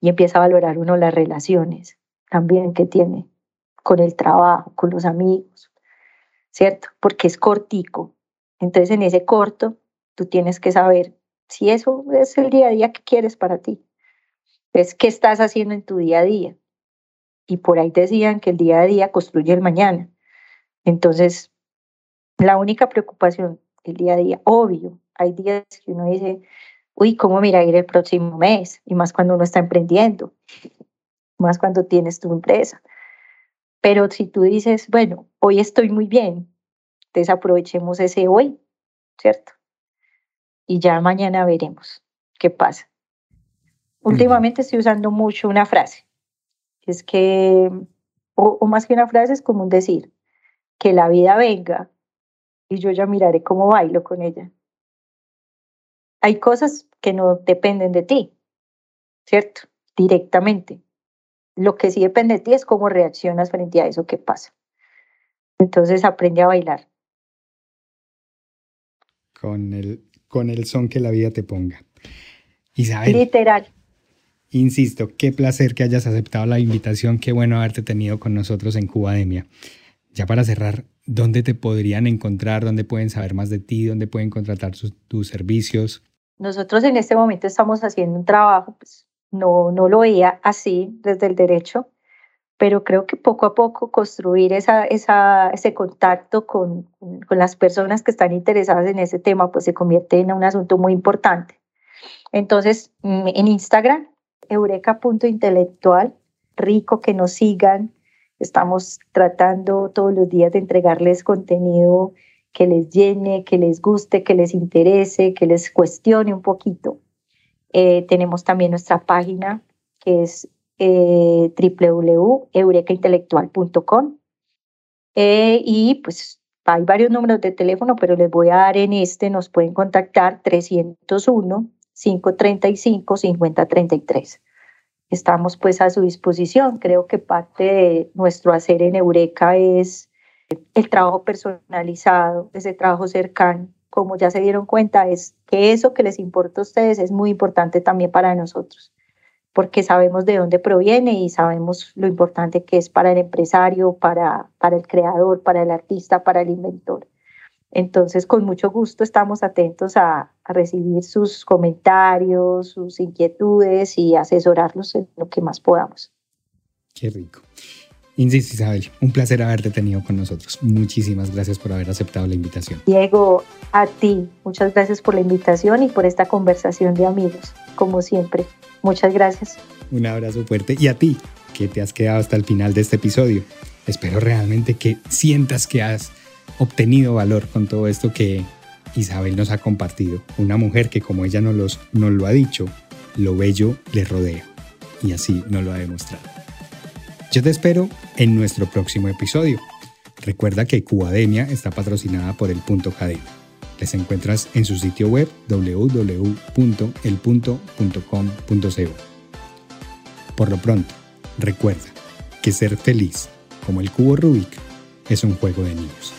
y empieza a valorar uno las relaciones también que tiene con el trabajo, con los amigos, ¿cierto? Porque es cortico. Entonces en ese corto tú tienes que saber si eso es el día a día que quieres para ti. Es qué estás haciendo en tu día a día. Y por ahí decían que el día a día construye el mañana. Entonces, la única preocupación, el día a día, obvio, hay días que uno dice, uy, ¿cómo me irá a ir el próximo mes? Y más cuando uno está emprendiendo. más cuando tienes tu empresa. Pero si tú dices, bueno, hoy estoy muy bien, desaprovechemos ese hoy, ¿cierto? Y ya mañana veremos qué pasa. Últimamente estoy usando mucho una frase, es que, o, o más que una frase, es como un decir, que la vida venga y yo ya miraré cómo bailo con ella. Hay cosas que no dependen de ti, ¿cierto? Directamente. Lo que sí depende de ti es cómo reaccionas frente a eso que pasa. Entonces aprende a bailar. Con el, con el son que la vida te ponga. Isabel. Literal. Insisto, qué placer que hayas aceptado la invitación, qué bueno haberte tenido con nosotros en Cubademia. Ya para cerrar, ¿dónde te podrían encontrar? ¿Dónde pueden saber más de ti? ¿Dónde pueden contratar tus servicios? Nosotros en este momento estamos haciendo un trabajo, pues no, no lo veía así desde el derecho, pero creo que poco a poco construir esa, ese contacto con, con las personas que están interesadas en ese tema, pues se convierte en un asunto muy importante. Entonces, mm, en Instagram, eureka.intelectual, rico que nos sigan. Estamos tratando todos los días de entregarles contenido que les llene, que les guste, que les interese, que les cuestione un poquito. Eh, tenemos también nuestra página que es eh, www.eurekaintelectual.com eh, y pues hay varios números de teléfono, pero les voy a dar en este, nos pueden contactar 301 535 5033. Estamos pues a su disposición. Creo que parte de nuestro hacer en Eureka es el trabajo personalizado, ese trabajo cercano. Como ya se dieron cuenta, es que eso que les importa a ustedes es muy importante también para nosotros, porque sabemos de dónde proviene y sabemos lo importante que es para el empresario, para, para el creador, para el artista, para el inventor. Entonces, con mucho gusto estamos atentos a, recibir sus comentarios, sus inquietudes y asesorarlos en lo que más podamos. Qué rico. Insisto, Isabel, un placer haberte tenido con nosotros. Muchísimas gracias por haber aceptado la invitación. Diego, a ti, muchas gracias por la invitación y por esta conversación de amigos, como siempre. Muchas gracias. Un abrazo fuerte y a ti, que te has quedado hasta el final de este episodio. Espero realmente que sientas que has obtenido valor con todo esto que Isabel nos ha compartido. Una mujer que, como ella nos, los, nos lo ha dicho, lo bello le rodea. Y así nos lo ha demostrado. Yo te espero en nuestro próximo episodio. Recuerda que Cubademia está patrocinada por el Punto Academia. Les encuentras en su sitio web www.elpunto.com.co. Por lo pronto, recuerda que ser feliz, como el cubo Rubik, es un juego de niños.